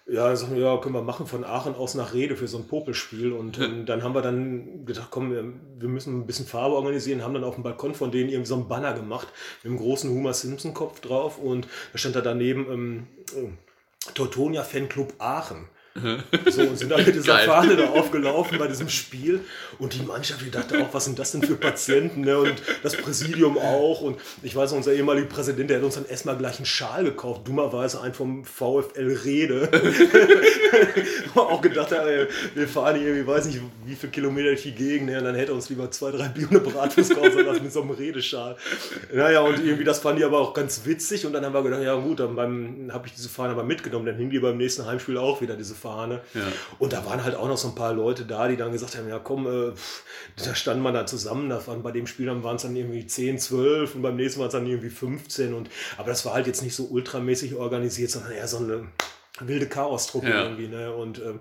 ja, dann sagen wir, ja, können wir machen von Aachen aus nach Rede für so ein Popelspiel. Und ja. dann haben wir dann gedacht, komm, wir, wir, müssen ein bisschen Farbe organisieren, haben dann auf dem Balkon von denen irgendwie so einen Banner gemacht mit einem großen Homer Simpson-Kopf drauf und da stand da daneben ähm, äh, Teutonia Fanclub Aachen. So, und sind dann mit dieser Geil. Fahne da aufgelaufen bei diesem Spiel. Und die Mannschaft, die dachte auch, was sind das denn für Patienten? Ne? Und das Präsidium auch. Und ich weiß, unser ehemaliger Präsident, der hat uns dann erstmal gleich einen Schal gekauft. Dummerweise einen vom VfL Rede. auch gedacht, ey, wir fahren hier irgendwie, weiß nicht, wie viele Kilometer durch die Gegend. Ne? Und dann hätte er uns lieber zwei, drei Bier und eine Bratwurst kaufen lassen mit so einem Redeschal. Naja, und irgendwie, das fand ich aber auch ganz witzig. Und dann haben wir gedacht, ja gut, dann habe ich diese Fahne aber mitgenommen. Dann hing die beim nächsten Heimspiel auch wieder, diese Fahne. Fahne. Ja. Und da waren halt auch noch so ein paar Leute da, die dann gesagt haben, ja komm, äh, da stand man da zusammen, das waren bei dem Spiel dann waren es dann irgendwie 10, 12 und beim nächsten waren es dann irgendwie 15 und aber das war halt jetzt nicht so ultramäßig organisiert, sondern eher so eine wilde Chaos-Truppe ja. irgendwie. Ne? Und äh,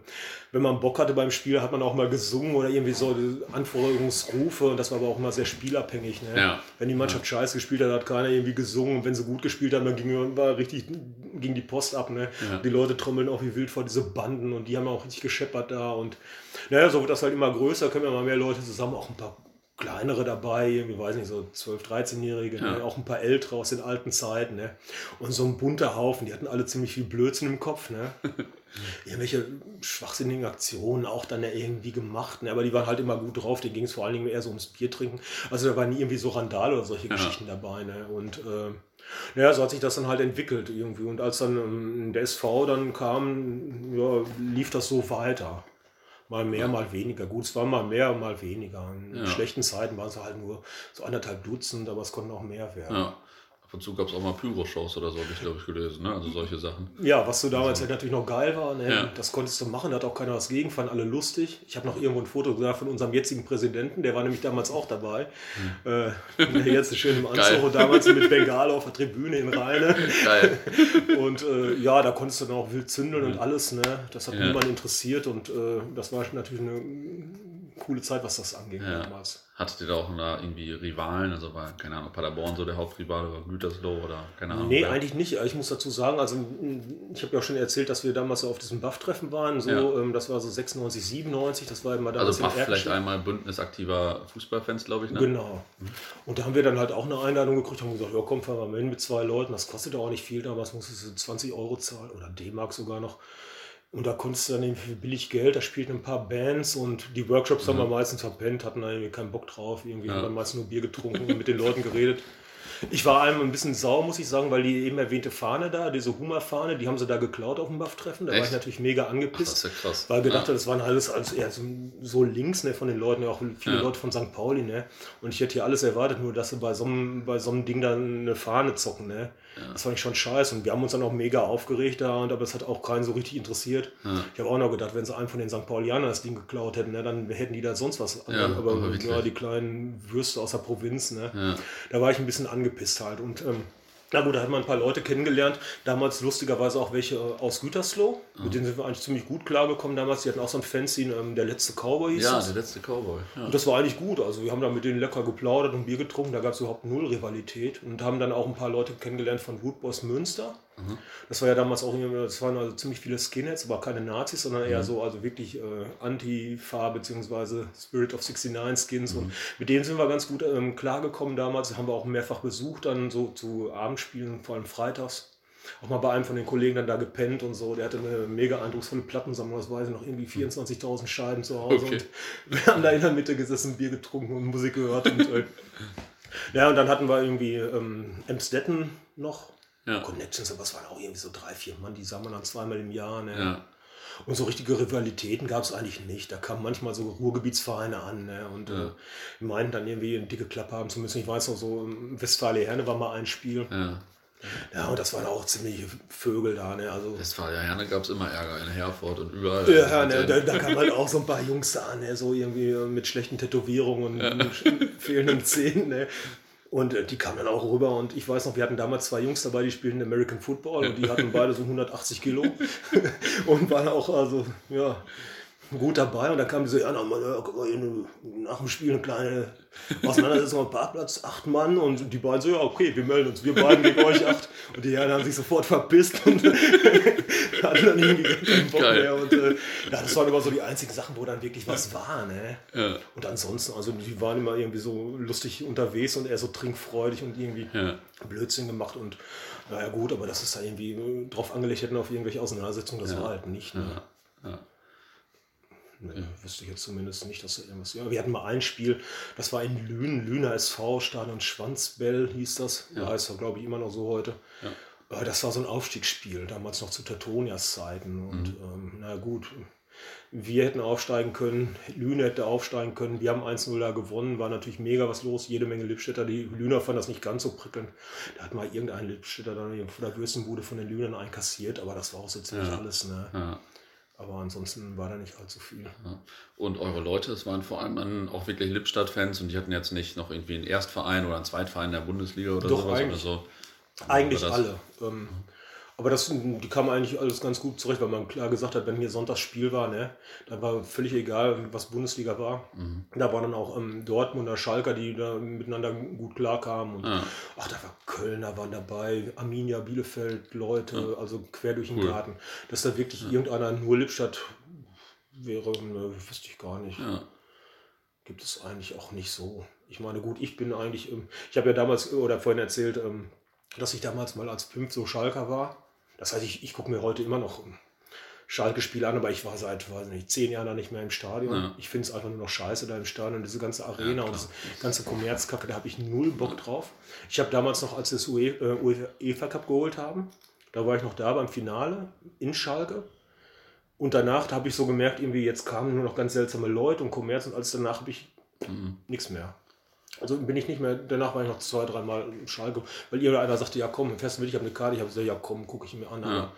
wenn man Bock hatte beim Spiel, hat man auch mal gesungen oder irgendwie so Anforderungsrufe. Und das war aber auch immer sehr spielabhängig. Ne? Ja. Wenn die Mannschaft ja. scheiße gespielt hat, hat keiner irgendwie gesungen. Und wenn sie gut gespielt haben, dann ging, war richtig, ging die Post ab. Ne? Die Leute trommeln auch wie wild vor diese Banden und die haben auch richtig gescheppert da. Und naja, so wird das halt immer größer, können wir mal mehr Leute zusammen, auch ein paar kleinere dabei, irgendwie, weiß nicht, so 12-, 13-Jährige, ja. ne? auch ein paar ältere aus den alten Zeiten. Ne? Und so ein bunter Haufen, die hatten alle ziemlich viel Blödsinn im Kopf. Ne? Irgendwelche schwachsinnigen Aktionen auch dann ja irgendwie gemacht, ne? aber die waren halt immer gut drauf, denen ging es vor allen Dingen eher so ums Bier trinken. Also da war nie irgendwie so Randale oder solche ja. Geschichten dabei. Ne? Und äh, naja, so hat sich das dann halt entwickelt irgendwie. Und als dann ähm, der SV dann kam, ja, lief das so weiter. Mal mehr, mal weniger. Gut, es war mal mehr, mal weniger. In ja. schlechten Zeiten waren es halt nur so anderthalb Dutzend, aber es konnten auch mehr werden. Ja. Ab und zu gab es auch mal Pyro-Shows oder so, habe ich glaube ich gelesen. Ne? Also solche Sachen. Ja, was so damals also. halt natürlich noch geil war. Ne? Ja. Das konntest du machen, da hat auch keiner was gegen, fanden alle lustig. Ich habe noch irgendwo ein Foto gesagt von unserem jetzigen Präsidenten, der war nämlich damals auch dabei. Hm. Äh, jetzt schön im Anzug und damals mit Bengale auf der Tribüne in Rheine. Geil. Und äh, ja, da konntest du dann auch wild zündeln hm. und alles. Ne? Das hat ja. niemand interessiert und äh, das war natürlich eine coole Zeit, was das anging ja. damals. Hattet ihr da auch da irgendwie Rivalen? Also war, keine Ahnung, Paderborn so der Hauptrivale oder Gütersloh oder keine Ahnung? Nee, wer? eigentlich nicht. Ich muss dazu sagen, also ich habe ja auch schon erzählt, dass wir damals so auf diesem Buff-Treffen waren. So, ja. ähm, das war so 96, 97, das war immer damals. Also Buff vielleicht einmal bündnisaktiver Fußballfans, glaube ich, ne? Genau. Mhm. Und da haben wir dann halt auch eine Einladung gekriegt, haben gesagt, ja komm, fahren wir mal hin mit zwei Leuten. Das kostet auch nicht viel, damals musstest du 20 Euro zahlen oder D-Mark sogar noch. Und da konntest du dann eben für billig Geld, da spielten ein paar Bands und die Workshops mhm. haben wir meistens verpennt, hatten da irgendwie keinen Bock drauf, irgendwie haben wir meistens nur Bier getrunken und mit den Leuten geredet. Ich war einem ein bisschen sauer, muss ich sagen, weil die eben erwähnte Fahne da, diese Hummer-Fahne, die haben sie da geklaut auf dem Buff-Treffen. Da Echt? war ich natürlich mega angepisst. Ach, das ist ja krass. Weil gedacht ja. das waren alles, alles eher so, so, links ne, von den Leuten, auch viele ja. Leute von St. Pauli. Ne? Und ich hätte hier alles erwartet, nur dass sie bei so einem, bei so einem Ding dann eine Fahne zocken. Ne? Ja. Das fand ich schon scheiße. Und wir haben uns dann auch mega aufgeregt da, und, aber es hat auch keinen so richtig interessiert. Ich habe auch noch gedacht, wenn sie einen von den St. Paulianern das Ding geklaut hätten, ne, dann hätten die da sonst was. Ja, aber, aber ja, die kleinen Würste aus der Provinz. Ne? Da war ich ein bisschen angepisst halt. Und ähm, na gut, da hat man ein paar Leute kennengelernt. Damals lustigerweise auch welche äh, aus Gütersloh. Mhm. Mit denen sind wir eigentlich ziemlich gut klargekommen damals. Die hatten auch so ein Fanzine, ähm, der letzte Cowboy hieß Ja, das. der letzte Cowboy. Ja. Und das war eigentlich gut. Also wir haben da mit denen lecker geplaudert und Bier getrunken. Da gab es überhaupt null Rivalität. Und haben dann auch ein paar Leute kennengelernt von Woodboys Münster. Mhm. Das war ja damals auch, das waren also ziemlich viele Skinheads, aber keine Nazis, sondern eher mhm. so, also wirklich äh, Antifa bzw. Spirit of 69 Skins. Mhm. Und mit denen sind wir ganz gut ähm, klargekommen damals. Haben wir auch mehrfach besucht, dann so zu Abendspielen, vor allem freitags. Auch mal bei einem von den Kollegen dann da gepennt und so. Der hatte eine mega eindrucksvolle Plattensammlung, das weiß ich noch, irgendwie 24.000 Scheiben zu Hause. Okay. Und wir haben da in der Mitte gesessen, Bier getrunken und Musik gehört. Und, äh, ja, und dann hatten wir irgendwie ähm, Emstetten noch ja. Connections, aber es waren auch irgendwie so drei, vier Mann, die sah man dann zweimal im Jahr. Ne? Ja. Und so richtige Rivalitäten gab es eigentlich nicht. Da kamen manchmal so Ruhrgebietsvereine an ne? und ja. äh, meinten dann irgendwie eine dicke Klappe haben zu müssen. Ich weiß noch so, Westfalia Herne war mal ein Spiel. Ja. Ja, und das waren auch ziemliche Vögel da, ne? Also, Westfalia Herne gab es immer Ärger in Herford und überall. Ja, ne, da, da kamen halt auch so ein paar Jungs da, ne? So irgendwie mit schlechten Tätowierungen und ja. fehlenden Zähnen, ne? Und äh, die kamen dann auch rüber und ich weiß noch, wir hatten damals zwei Jungs dabei, die spielten American Football und die hatten beide so 180 Kilo und waren auch also, ja, gut dabei. Und dann kam diese, ja, nach, nach dem Spiel eine kleine Auseinandersetzung am Parkplatz, acht Mann und die beiden so, ja, okay, wir melden uns, wir beiden gegen euch acht. Und die Herren haben sich sofort verpisst und hatten dann irgendwie keinen Bock Geil. mehr. Und äh, ja, das waren immer so die einzigen Sachen, wo dann wirklich was war. Ne? Ja. Und ansonsten, also die waren immer irgendwie so lustig unterwegs und eher so trinkfreudig und irgendwie ja. Blödsinn gemacht und naja gut, aber das ist da irgendwie drauf angelegt hätten auf irgendwelche Auseinandersetzungen, das war halt nicht. Ne? Ja. Nee, wüsste ich jetzt zumindest nicht, dass er irgendwas. Ja, wir hatten mal ein Spiel, das war in Lünen, Lüner SV, Stadion Schwanzbell hieß das. Ja. Heißt glaube ich, immer noch so heute. Ja. Das war so ein Aufstiegsspiel, damals noch zu Tatonias Zeiten. Und mhm. ähm, na gut, wir hätten aufsteigen können, Lüne hätte aufsteigen können. Wir haben 1-0 da gewonnen, war natürlich mega was los, jede Menge Lippstädter. Die Lüner fanden das nicht ganz so prickelnd. Da hat mal irgendein Lippstädter dann von der Würstenbude von den Lünern einkassiert, aber das war auch so ziemlich ja. alles. Ne? Ja. Aber ansonsten war da nicht allzu viel. Ja. Und eure Leute, es waren vor allem auch wirklich Lippstadt-Fans und die hatten jetzt nicht noch irgendwie einen Erstverein oder einen Zweitverein der Bundesliga oder Doch, sowas oder so. Eigentlich alle. Ähm, aber das, die kamen eigentlich alles ganz gut zurecht, weil man klar gesagt hat, wenn hier Sonntagsspiel war, ne, dann war völlig egal, was Bundesliga war. Mhm. Da waren dann auch ähm, Dortmunder Schalker, die da miteinander gut klarkamen. Und, ja. Ach, da war Kölner waren dabei, Arminia, Bielefeld, Leute, ja. also quer durch den cool. Garten. Dass da wirklich ja. irgendeiner nur Lippstadt wäre, ne, wüsste ich gar nicht. Gibt es eigentlich auch nicht so. Ich meine, gut, ich bin eigentlich, ähm, ich habe ja damals oder vorhin erzählt, ähm, dass ich damals mal als Pimp so Schalker war. Das heißt, ich, ich gucke mir heute immer noch Schalke-Spiele an, aber ich war seit weiß nicht, zehn Jahren nicht mehr im Stadion. Ja. Ich finde es einfach nur noch scheiße da im Stadion. Diese ganze Arena ja, und diese ganze Kommerzkacke, da habe ich null Bock drauf. Ich habe damals noch, als wir das UEFA Cup geholt haben, da war ich noch da beim Finale in Schalke. Und danach habe ich so gemerkt, irgendwie jetzt kamen nur noch ganz seltsame Leute und Kommerz und alles danach habe ich mhm. nichts mehr. Also bin ich nicht mehr, danach war ich noch zwei, dreimal im Schalke, weil ihr oder einer sagte, ja komm, fährst du mit, ich habe eine Karte, ich habe gesagt, ja komm, gucke ich mir an. Ja.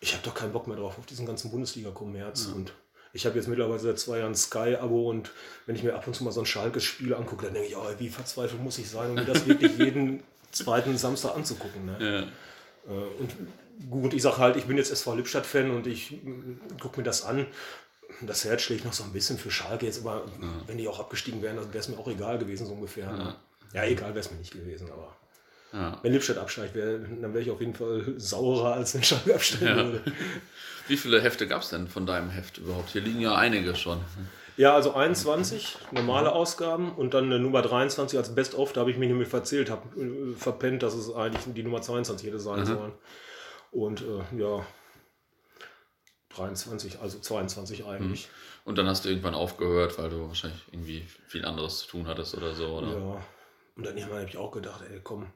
ich habe doch keinen Bock mehr drauf, auf diesen ganzen Bundesliga-Kommerz. Ja. Und ich habe jetzt mittlerweile seit zwei Jahren Sky-Abo und wenn ich mir ab und zu mal so ein Schalke-Spiel angucke, dann denke ich, oh, wie verzweifelt muss ich sein, um mir das wirklich jeden zweiten Samstag anzugucken. Ne? Ja. Äh, und gut, ich sage halt, ich bin jetzt SV Lippstadt-Fan und ich gucke mir das an das Herz schlägt noch so ein bisschen für Schalke jetzt, aber ja. wenn die auch abgestiegen wären, dann wäre es mir auch egal gewesen, so ungefähr. Ja, ne? ja egal wäre es mir nicht gewesen, aber ja. wenn Lippstadt absteigt, wär, dann wäre ich auf jeden Fall saurer, als wenn Schalke absteigen würde. Wie viele Hefte gab es denn von deinem Heft überhaupt? Hier liegen ja einige schon. Ja, also 21 normale Ausgaben und dann eine Nummer 23 als Best-of. Da habe ich mich nämlich verzählt, habe äh, verpennt, dass es eigentlich die Nummer 22 hätte sein mhm. sollen. Und äh, ja, 23, also 22 eigentlich. Hm. Und dann hast du irgendwann aufgehört, weil du wahrscheinlich irgendwie viel anderes zu tun hattest oder so, oder? Ja. Und dann habe ich auch gedacht, ey, komm,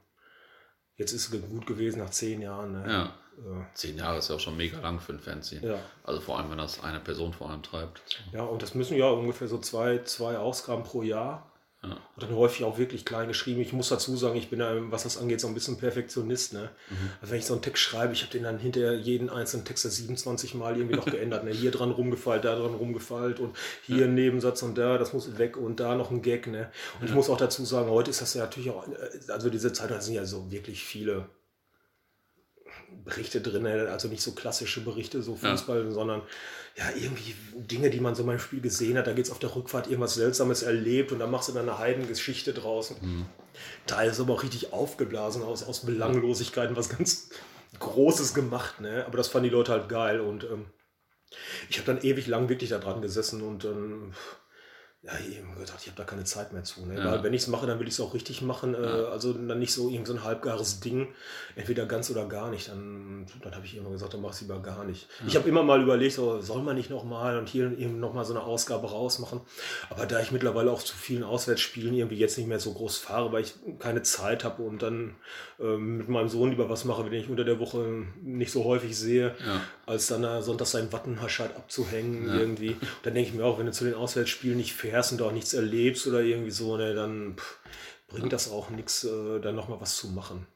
jetzt ist es gut gewesen nach zehn Jahren. Ne? Ja. ja. Zehn Jahre ist ja auch schon mega lang für ein Fanzine. Ja. Also vor allem, wenn das eine Person vor allem treibt. Ja, und das müssen ja ungefähr so zwei, zwei Ausgaben pro Jahr. Ja. Und dann häufig auch wirklich klein geschrieben. Ich muss dazu sagen, ich bin da, was das angeht, so ein bisschen Perfektionist. Ne? Mhm. Also wenn ich so einen Text schreibe, ich habe den dann hinterher jeden einzelnen Text 27 Mal irgendwie noch geändert. Ne? Hier dran rumgefallen, da dran rumgefallen und hier ja. ein Nebensatz und da, das muss weg und da noch ein Gag. Ne? Und ja. ich muss auch dazu sagen, heute ist das ja natürlich auch, also diese Zeit, da sind ja so wirklich viele Berichte drin, also nicht so klassische Berichte, so Fußball, sondern ja, irgendwie Dinge, die man so beim Spiel gesehen hat. Da geht es auf der Rückfahrt irgendwas Seltsames erlebt und dann machst du dann eine Heidengeschichte draußen. Mhm. Teilweise aber auch richtig aufgeblasen aus, aus Belanglosigkeiten, was ganz Großes gemacht. Ne? Aber das fanden die Leute halt geil und ähm, ich habe dann ewig lang wirklich da dran gesessen und ähm, ja, eben gesagt, ich habe da keine Zeit mehr zu. Ne? Ja. Weil wenn ich es mache, dann will ich es auch richtig machen. Äh, ja. Also dann nicht so irgend so ein halbgares Ding, entweder ganz oder gar nicht. Dann, dann habe ich immer gesagt, dann mach es lieber gar nicht. Ja. Ich habe immer mal überlegt, so, soll man nicht nochmal und hier eben nochmal so eine Ausgabe rausmachen. Aber da ich mittlerweile auch zu vielen Auswärtsspielen irgendwie jetzt nicht mehr so groß fahre, weil ich keine Zeit habe und dann äh, mit meinem Sohn lieber was mache, wenn ich unter der Woche nicht so häufig sehe, als dann äh, sonntags seinen Wattenhaschheit abzuhängen irgendwie. Und dann denke ich mir auch, wenn du zu den Auswärtsspielen nicht fährst, fährst und auch nichts erlebst oder irgendwie so, ne, dann pff, bringt das auch nichts, äh, dann nochmal was zu machen.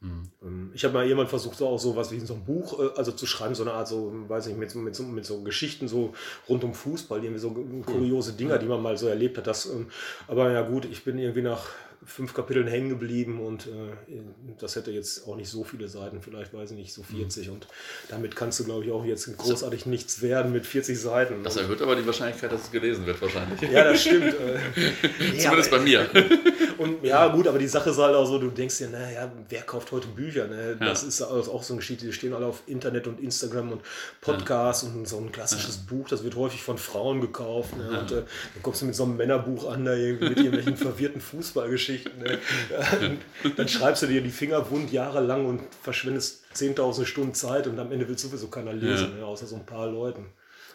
Mhm. Ich habe mal jemand versucht, so auch so was wie in so einem Buch, äh, also zu schreiben, so eine Art, so, weiß ich, mit, mit, so, mit so Geschichten so rund um Fußball, irgendwie so kuriose Dinger, die man mal so erlebt hat. Das, ähm, aber ja gut, ich bin irgendwie nach fünf Kapiteln hängen geblieben und äh, das hätte jetzt auch nicht so viele Seiten, vielleicht weiß ich nicht, so 40 mhm. und damit kannst du glaube ich auch jetzt großartig nichts werden mit 40 Seiten. Das erhöht aber die Wahrscheinlichkeit, dass es gelesen wird wahrscheinlich. Ja, das stimmt. Zumindest ja, bei mir. und ja gut, aber die Sache ist halt auch so, du denkst dir, naja, wer kauft heute Bücher? Ne? Das ja. ist auch so eine Geschichte, die stehen alle auf Internet und Instagram und Podcasts ja. und so ein klassisches Buch, das wird häufig von Frauen gekauft ne? und äh, dann kommst du mit so einem Männerbuch an, da mit irgendwelchen verwirrten Fußballgeschichten Geschichten. Ne? Dann schreibst du dir die Finger wund jahrelang und verschwendest 10.000 Stunden Zeit und am Ende will sowieso keiner lesen, ja. ne? außer so ein paar Leuten.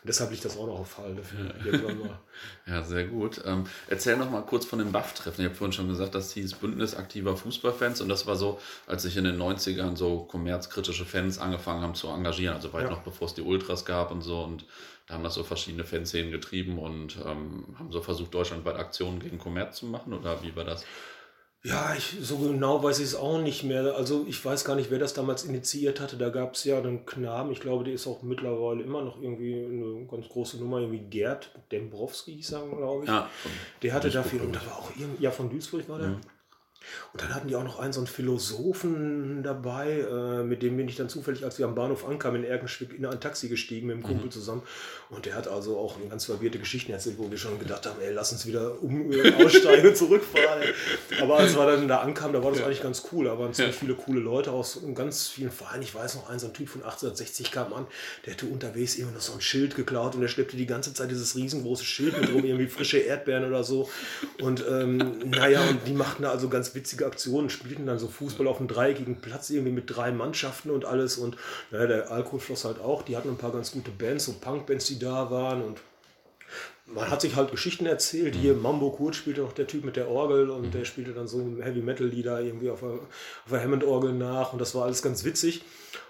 deshalb liegt das auch noch auf Halde. Ja, sehr gut. Ähm, erzähl noch mal kurz von dem BAF-Treffen. Ich habe vorhin schon gesagt, das hieß Bündnis aktiver Fußballfans und das war so, als sich in den 90ern so kommerzkritische Fans angefangen haben zu engagieren, also weit ja. noch bevor es die Ultras gab und so und da haben das so verschiedene Fanszenen getrieben und ähm, haben so versucht, deutschlandweit Aktionen gegen Kommerz zu machen oder wie war das? Ja, ich, so genau weiß ich es auch nicht mehr. Also ich weiß gar nicht, wer das damals initiiert hatte. Da gab es ja einen Knaben, ich glaube, der ist auch mittlerweile immer noch irgendwie eine ganz große Nummer, irgendwie Gerd Dembrowski, ich sagen, glaube ich. Ja, der hatte dafür, und da war auch irgendwie, ja, von Duisburg war der. Mhm. Und dann hatten die auch noch einen so einen Philosophen dabei, äh, mit dem bin ich dann zufällig, als wir am Bahnhof ankamen, in Erkenschwick in ein Taxi gestiegen mit dem Kumpel mhm. zusammen. Und der hat also auch ganz verwirrte Geschichten erzählt, wo wir schon gedacht haben, ey, lass uns wieder um, äh, aussteigen und zurückfahren. Aber als wir dann da ankamen, da war das ja. eigentlich ganz cool. Da waren ziemlich ja. viele coole Leute aus ganz vielen Vereinen. Ich weiß noch, ein so ein Typ von 1860 kam an, der hatte unterwegs irgendwie noch so ein Schild geklaut und der schleppte die ganze Zeit dieses riesengroße Schild mit rum, irgendwie frische Erdbeeren oder so. Und ähm, naja, und die machten da also ganz witzige Aktionen, spielten dann so Fußball auf einem dreieckigen Platz irgendwie mit drei Mannschaften und alles und naja, der Alkohol floss halt auch. Die hatten ein paar ganz gute Bands, so Punkbands, die da waren und man hat sich halt Geschichten erzählt. Hier mhm. Mambo Kurt spielte noch der Typ mit der Orgel und mhm. der spielte dann so Heavy Metal Lieder irgendwie auf der, auf der Hammond-Orgel nach und das war alles ganz witzig.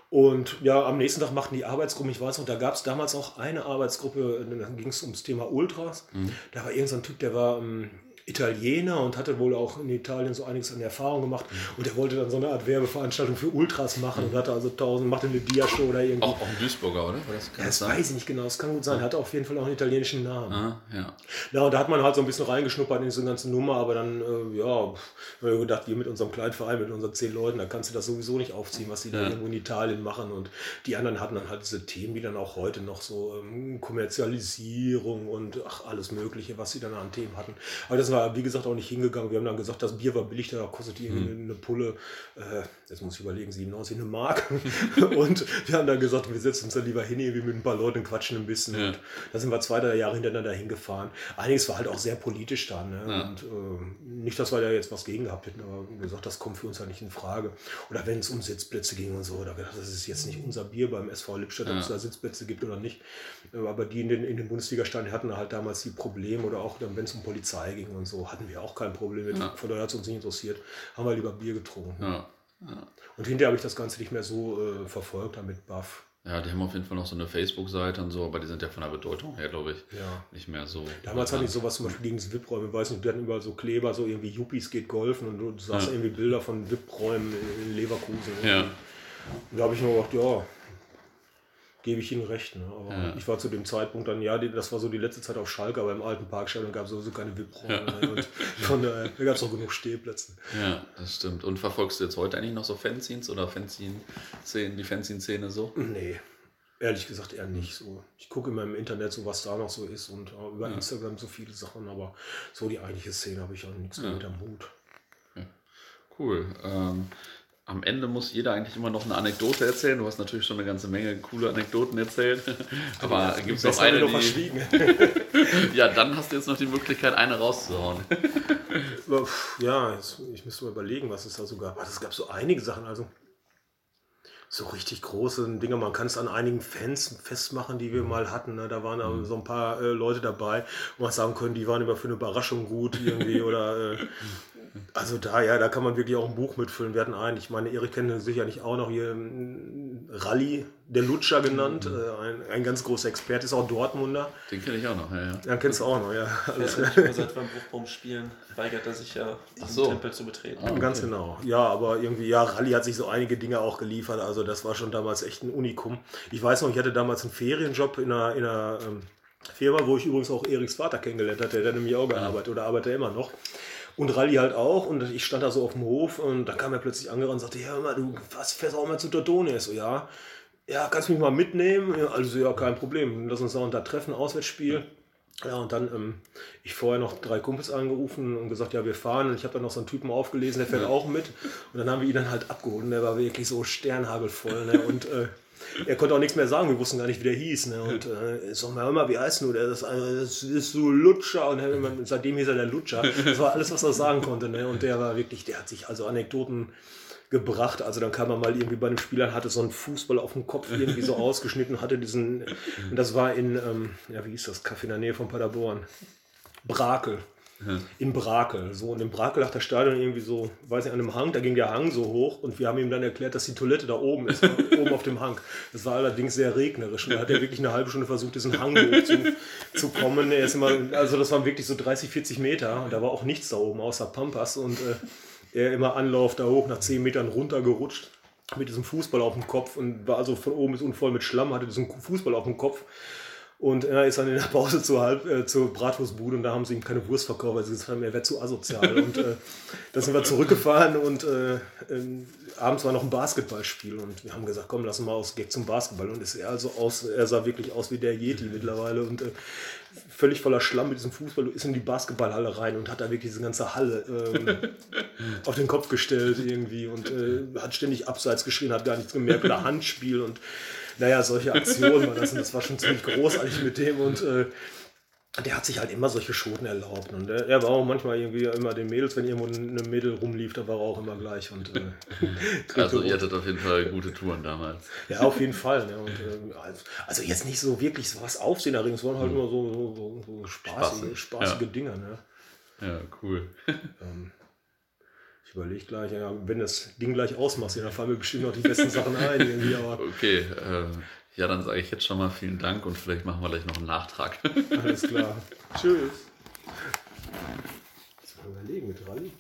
Und ja, am nächsten Tag machten die Arbeitsgruppen, ich weiß noch, da gab es damals auch eine Arbeitsgruppe, da ging es ums Thema Ultras. Mhm. Da war irgendein so Typ, der war ähm, Italiener und hatte wohl auch in Italien so einiges an Erfahrung gemacht. Und er wollte dann so eine Art Werbeveranstaltung für Ultras machen und hatte also tausend, machte eine Dia-Show oder irgendwie. Auch, auch ein Duisburger, oder? das, ja, das weiß ich nicht genau, das kann gut sein. Er hatte auf jeden Fall auch einen italienischen Namen. Ah, ja. Ja, und da hat man halt so ein bisschen reingeschnuppert in diese ganze Nummer, aber dann, äh, ja, haben wir gedacht, wir mit unserem kleinen Verein, mit unseren zehn Leuten, da kannst du das sowieso nicht aufziehen, was die ja. da irgendwo in Italien machen. Und die anderen hatten dann halt diese Themen, wie dann auch heute noch so ähm, Kommerzialisierung und ach, alles Mögliche, was sie dann an Themen hatten. Aber das war, wie gesagt, auch nicht hingegangen. Wir haben dann gesagt, das Bier war billig, da kostet die mhm. eine Pulle, äh, jetzt muss ich überlegen, 97 eine Mark. und wir haben dann gesagt, wir setzen uns dann lieber hin, irgendwie mit ein paar Leuten quatschen ein bisschen. Ja. Und da sind wir zwei, drei Jahre hintereinander hingefahren. Einiges war halt auch sehr politisch dann. Ne? Ja. Und äh, nicht, dass wir da jetzt was gegen gehabt hätten, aber wie gesagt, das kommt für uns halt nicht in Frage. Oder wenn es um Sitzplätze ging und so, da das ist jetzt nicht unser Bier beim SV Lippstadt, ja. ob es da Sitzplätze gibt oder nicht. Aber die in den, in den Bundesliga-Stadien hatten halt damals die Probleme oder auch dann, wenn es um Polizei ging und so, hatten wir auch kein Problem mit. Ja. Von daher hat es uns nicht interessiert. Haben wir lieber Bier getrunken. Ja. Ja. Und hinterher habe ich das Ganze nicht mehr so äh, verfolgt, damit Buff. Ja, die haben auf jeden Fall noch so eine Facebook-Seite und so, aber die sind ja von der Bedeutung her, glaube ich, ja. nicht mehr so. Damals hatte ich sowas zum Beispiel gegen VIP-Räume, weiß nicht, die hatten überall so Kleber, so irgendwie Yuppies geht golfen und du sahst ja. irgendwie Bilder von VIP-Räumen in Leverkusen. Ja. Und da habe ich mir gedacht, ja, gebe ich Ihnen recht. Ne? Ja. ich war zu dem Zeitpunkt dann, ja, das war so die letzte Zeit auf Schalke, aber im alten Parkstadion gab es sowieso keine VIP-Räume. Ja. Und von daher, da gab es auch genug Stehplätze. Ja, das stimmt. Und verfolgst du jetzt heute eigentlich noch so Fanzines oder Fanzine-Szenen, die Fanzine-Szene so? Nee. Ehrlich gesagt eher nicht so. Ich gucke immer im Internet so, was da noch so ist und uh, über ja. Instagram so viele Sachen, aber so die eigentliche Szene habe ich auch nichts ja. mit am Hut. Cool. Ähm, am Ende muss jeder eigentlich immer noch eine Anekdote erzählen. Du hast natürlich schon eine ganze Menge coole Anekdoten erzählt. Aber ja, gibt es noch eine, die... ja, dann hast du jetzt noch die Möglichkeit, eine rauszuhauen. ja, ich müsste mal überlegen, was es da so gab. Es gab so einige Sachen. Also so richtig große Dinge. Man kann es an einigen Fans festmachen, die wir mal hatten. Ne? Da waren mhm. so ein paar äh, Leute dabei, wo man sagen können, die waren immer für eine Überraschung gut irgendwie oder äh, also da, ja, da kann man wirklich auch ein Buch mitfüllen. Wir hatten einen, ich meine, Erik kennt sicherlich auch noch hier ähm, Rally, der Lutscher genannt, mhm. äh, ein, ein ganz großer Experte, ist auch Dortmunder. Den kenne ich auch noch, ja. Ja, ja kennst du auch noch, ja. Alles ja, seit beim Bruchbaum spielen weigert er sich ja, diesen so. Tempel zu betreten. Ah, okay. Ganz genau. Ja, aber irgendwie, ja, Rally hat sich so einige Dinge auch geliefert. Also das war schon damals echt ein Unikum. Ich weiß noch, ich hatte damals einen Ferienjob in einer, in einer ähm, Firma, wo ich übrigens auch Eriks Vater kennengelernt hatte, der hat nämlich auch gearbeitet oder arbeitet immer noch. Und Rally halt auch. Und ich stand da so auf dem Hof und da kam er plötzlich angerannt und sagte, ja, mal, du was, fährst auch mal zu Dodone. So, ja. Ja, kannst du mich mal mitnehmen? Also ja, kein Problem. Lass uns da unter treffen, Auswärtsspiel. Ja, und dann, ähm, ich vorher noch drei Kumpels angerufen und gesagt, ja, wir fahren. Und ich habe dann noch so einen Typen aufgelesen, der fährt auch mit. Und dann haben wir ihn dann halt abgeholt. Und der war wirklich so sternhagelvoll. Ne? Und äh, er konnte auch nichts mehr sagen, wir wussten gar nicht, wie der hieß. Ne? Und äh, sag mal, hör mal, wie heißt du? Der das, das ist so Lutscher. Und seitdem hieß er der Lutscher. Das war alles, was er sagen konnte. Ne? Und der war wirklich, der hat sich also Anekdoten gebracht. Also dann kam er mal irgendwie bei einem Spieler, hatte so einen Fußball auf dem Kopf irgendwie so ausgeschnitten, hatte diesen, und das war in, ähm, ja, wie hieß das, Kaffee in der Nähe von Paderborn? Brakel. Ja. In Brakel. So, und in Brakel lag das Stadion irgendwie so, weiß nicht, an einem Hang, da ging der Hang so hoch und wir haben ihm dann erklärt, dass die Toilette da oben ist, oben auf dem Hang. Das war allerdings sehr regnerisch und da hat er wirklich eine halbe Stunde versucht, diesen Hang hoch zu, zu kommen. Er ist immer, also das waren wirklich so 30, 40 Meter und da war auch nichts da oben außer Pampas und äh, er immer Anlauf da hoch, nach 10 Metern runtergerutscht mit diesem Fußball auf dem Kopf und war also von oben bis unten voll mit Schlamm, hatte diesen Fußball auf dem Kopf und er ist dann in der Pause zur, Halb, äh, zur Bratwurstbude und da haben sie ihm keine Wurst verkauft, weil sie gesagt haben, er wäre zu asozial. und äh, da sind wir zurückgefahren und äh, äh, abends war noch ein Basketballspiel und wir haben gesagt, komm, lass mal aus Gag zum Basketball. Und ist er also aus, er sah wirklich aus wie der Yeti mittlerweile und äh, völlig voller Schlamm mit diesem Fußball, ist in die Basketballhalle rein und hat da wirklich diese ganze Halle ähm, auf den Kopf gestellt irgendwie und äh, hat ständig abseits geschrien, hat gar nichts gemerkt oder Handspiel und naja, solche Aktionen das, das war schon ziemlich großartig mit dem und äh, der hat sich halt immer solche Schoten erlaubt. Und er, er, war auch manchmal irgendwie immer den Mädels, wenn irgendwo eine Mädel rumlief, da war er auch immer gleich. Und, äh, also ihr hattet auf jeden Fall gute Touren damals. Ja, auf jeden Fall. Ne? Und, äh, also jetzt nicht so wirklich so was Aufsehenerregendes, sondern halt mhm. immer so, so, so, so spaßige, spaßige ja. Dinger. Ne? Ja, cool. Ähm, ich überlege gleich, ja, wenn das Ding gleich ausmachst, dann fallen mir bestimmt noch die besten Sachen ein. Irgendwie, aber okay, äh, ja, dann sage ich jetzt schon mal vielen Dank und vielleicht machen wir gleich noch einen Nachtrag. Alles klar. Tschüss. Jetzt mal überlegen mit Rallye.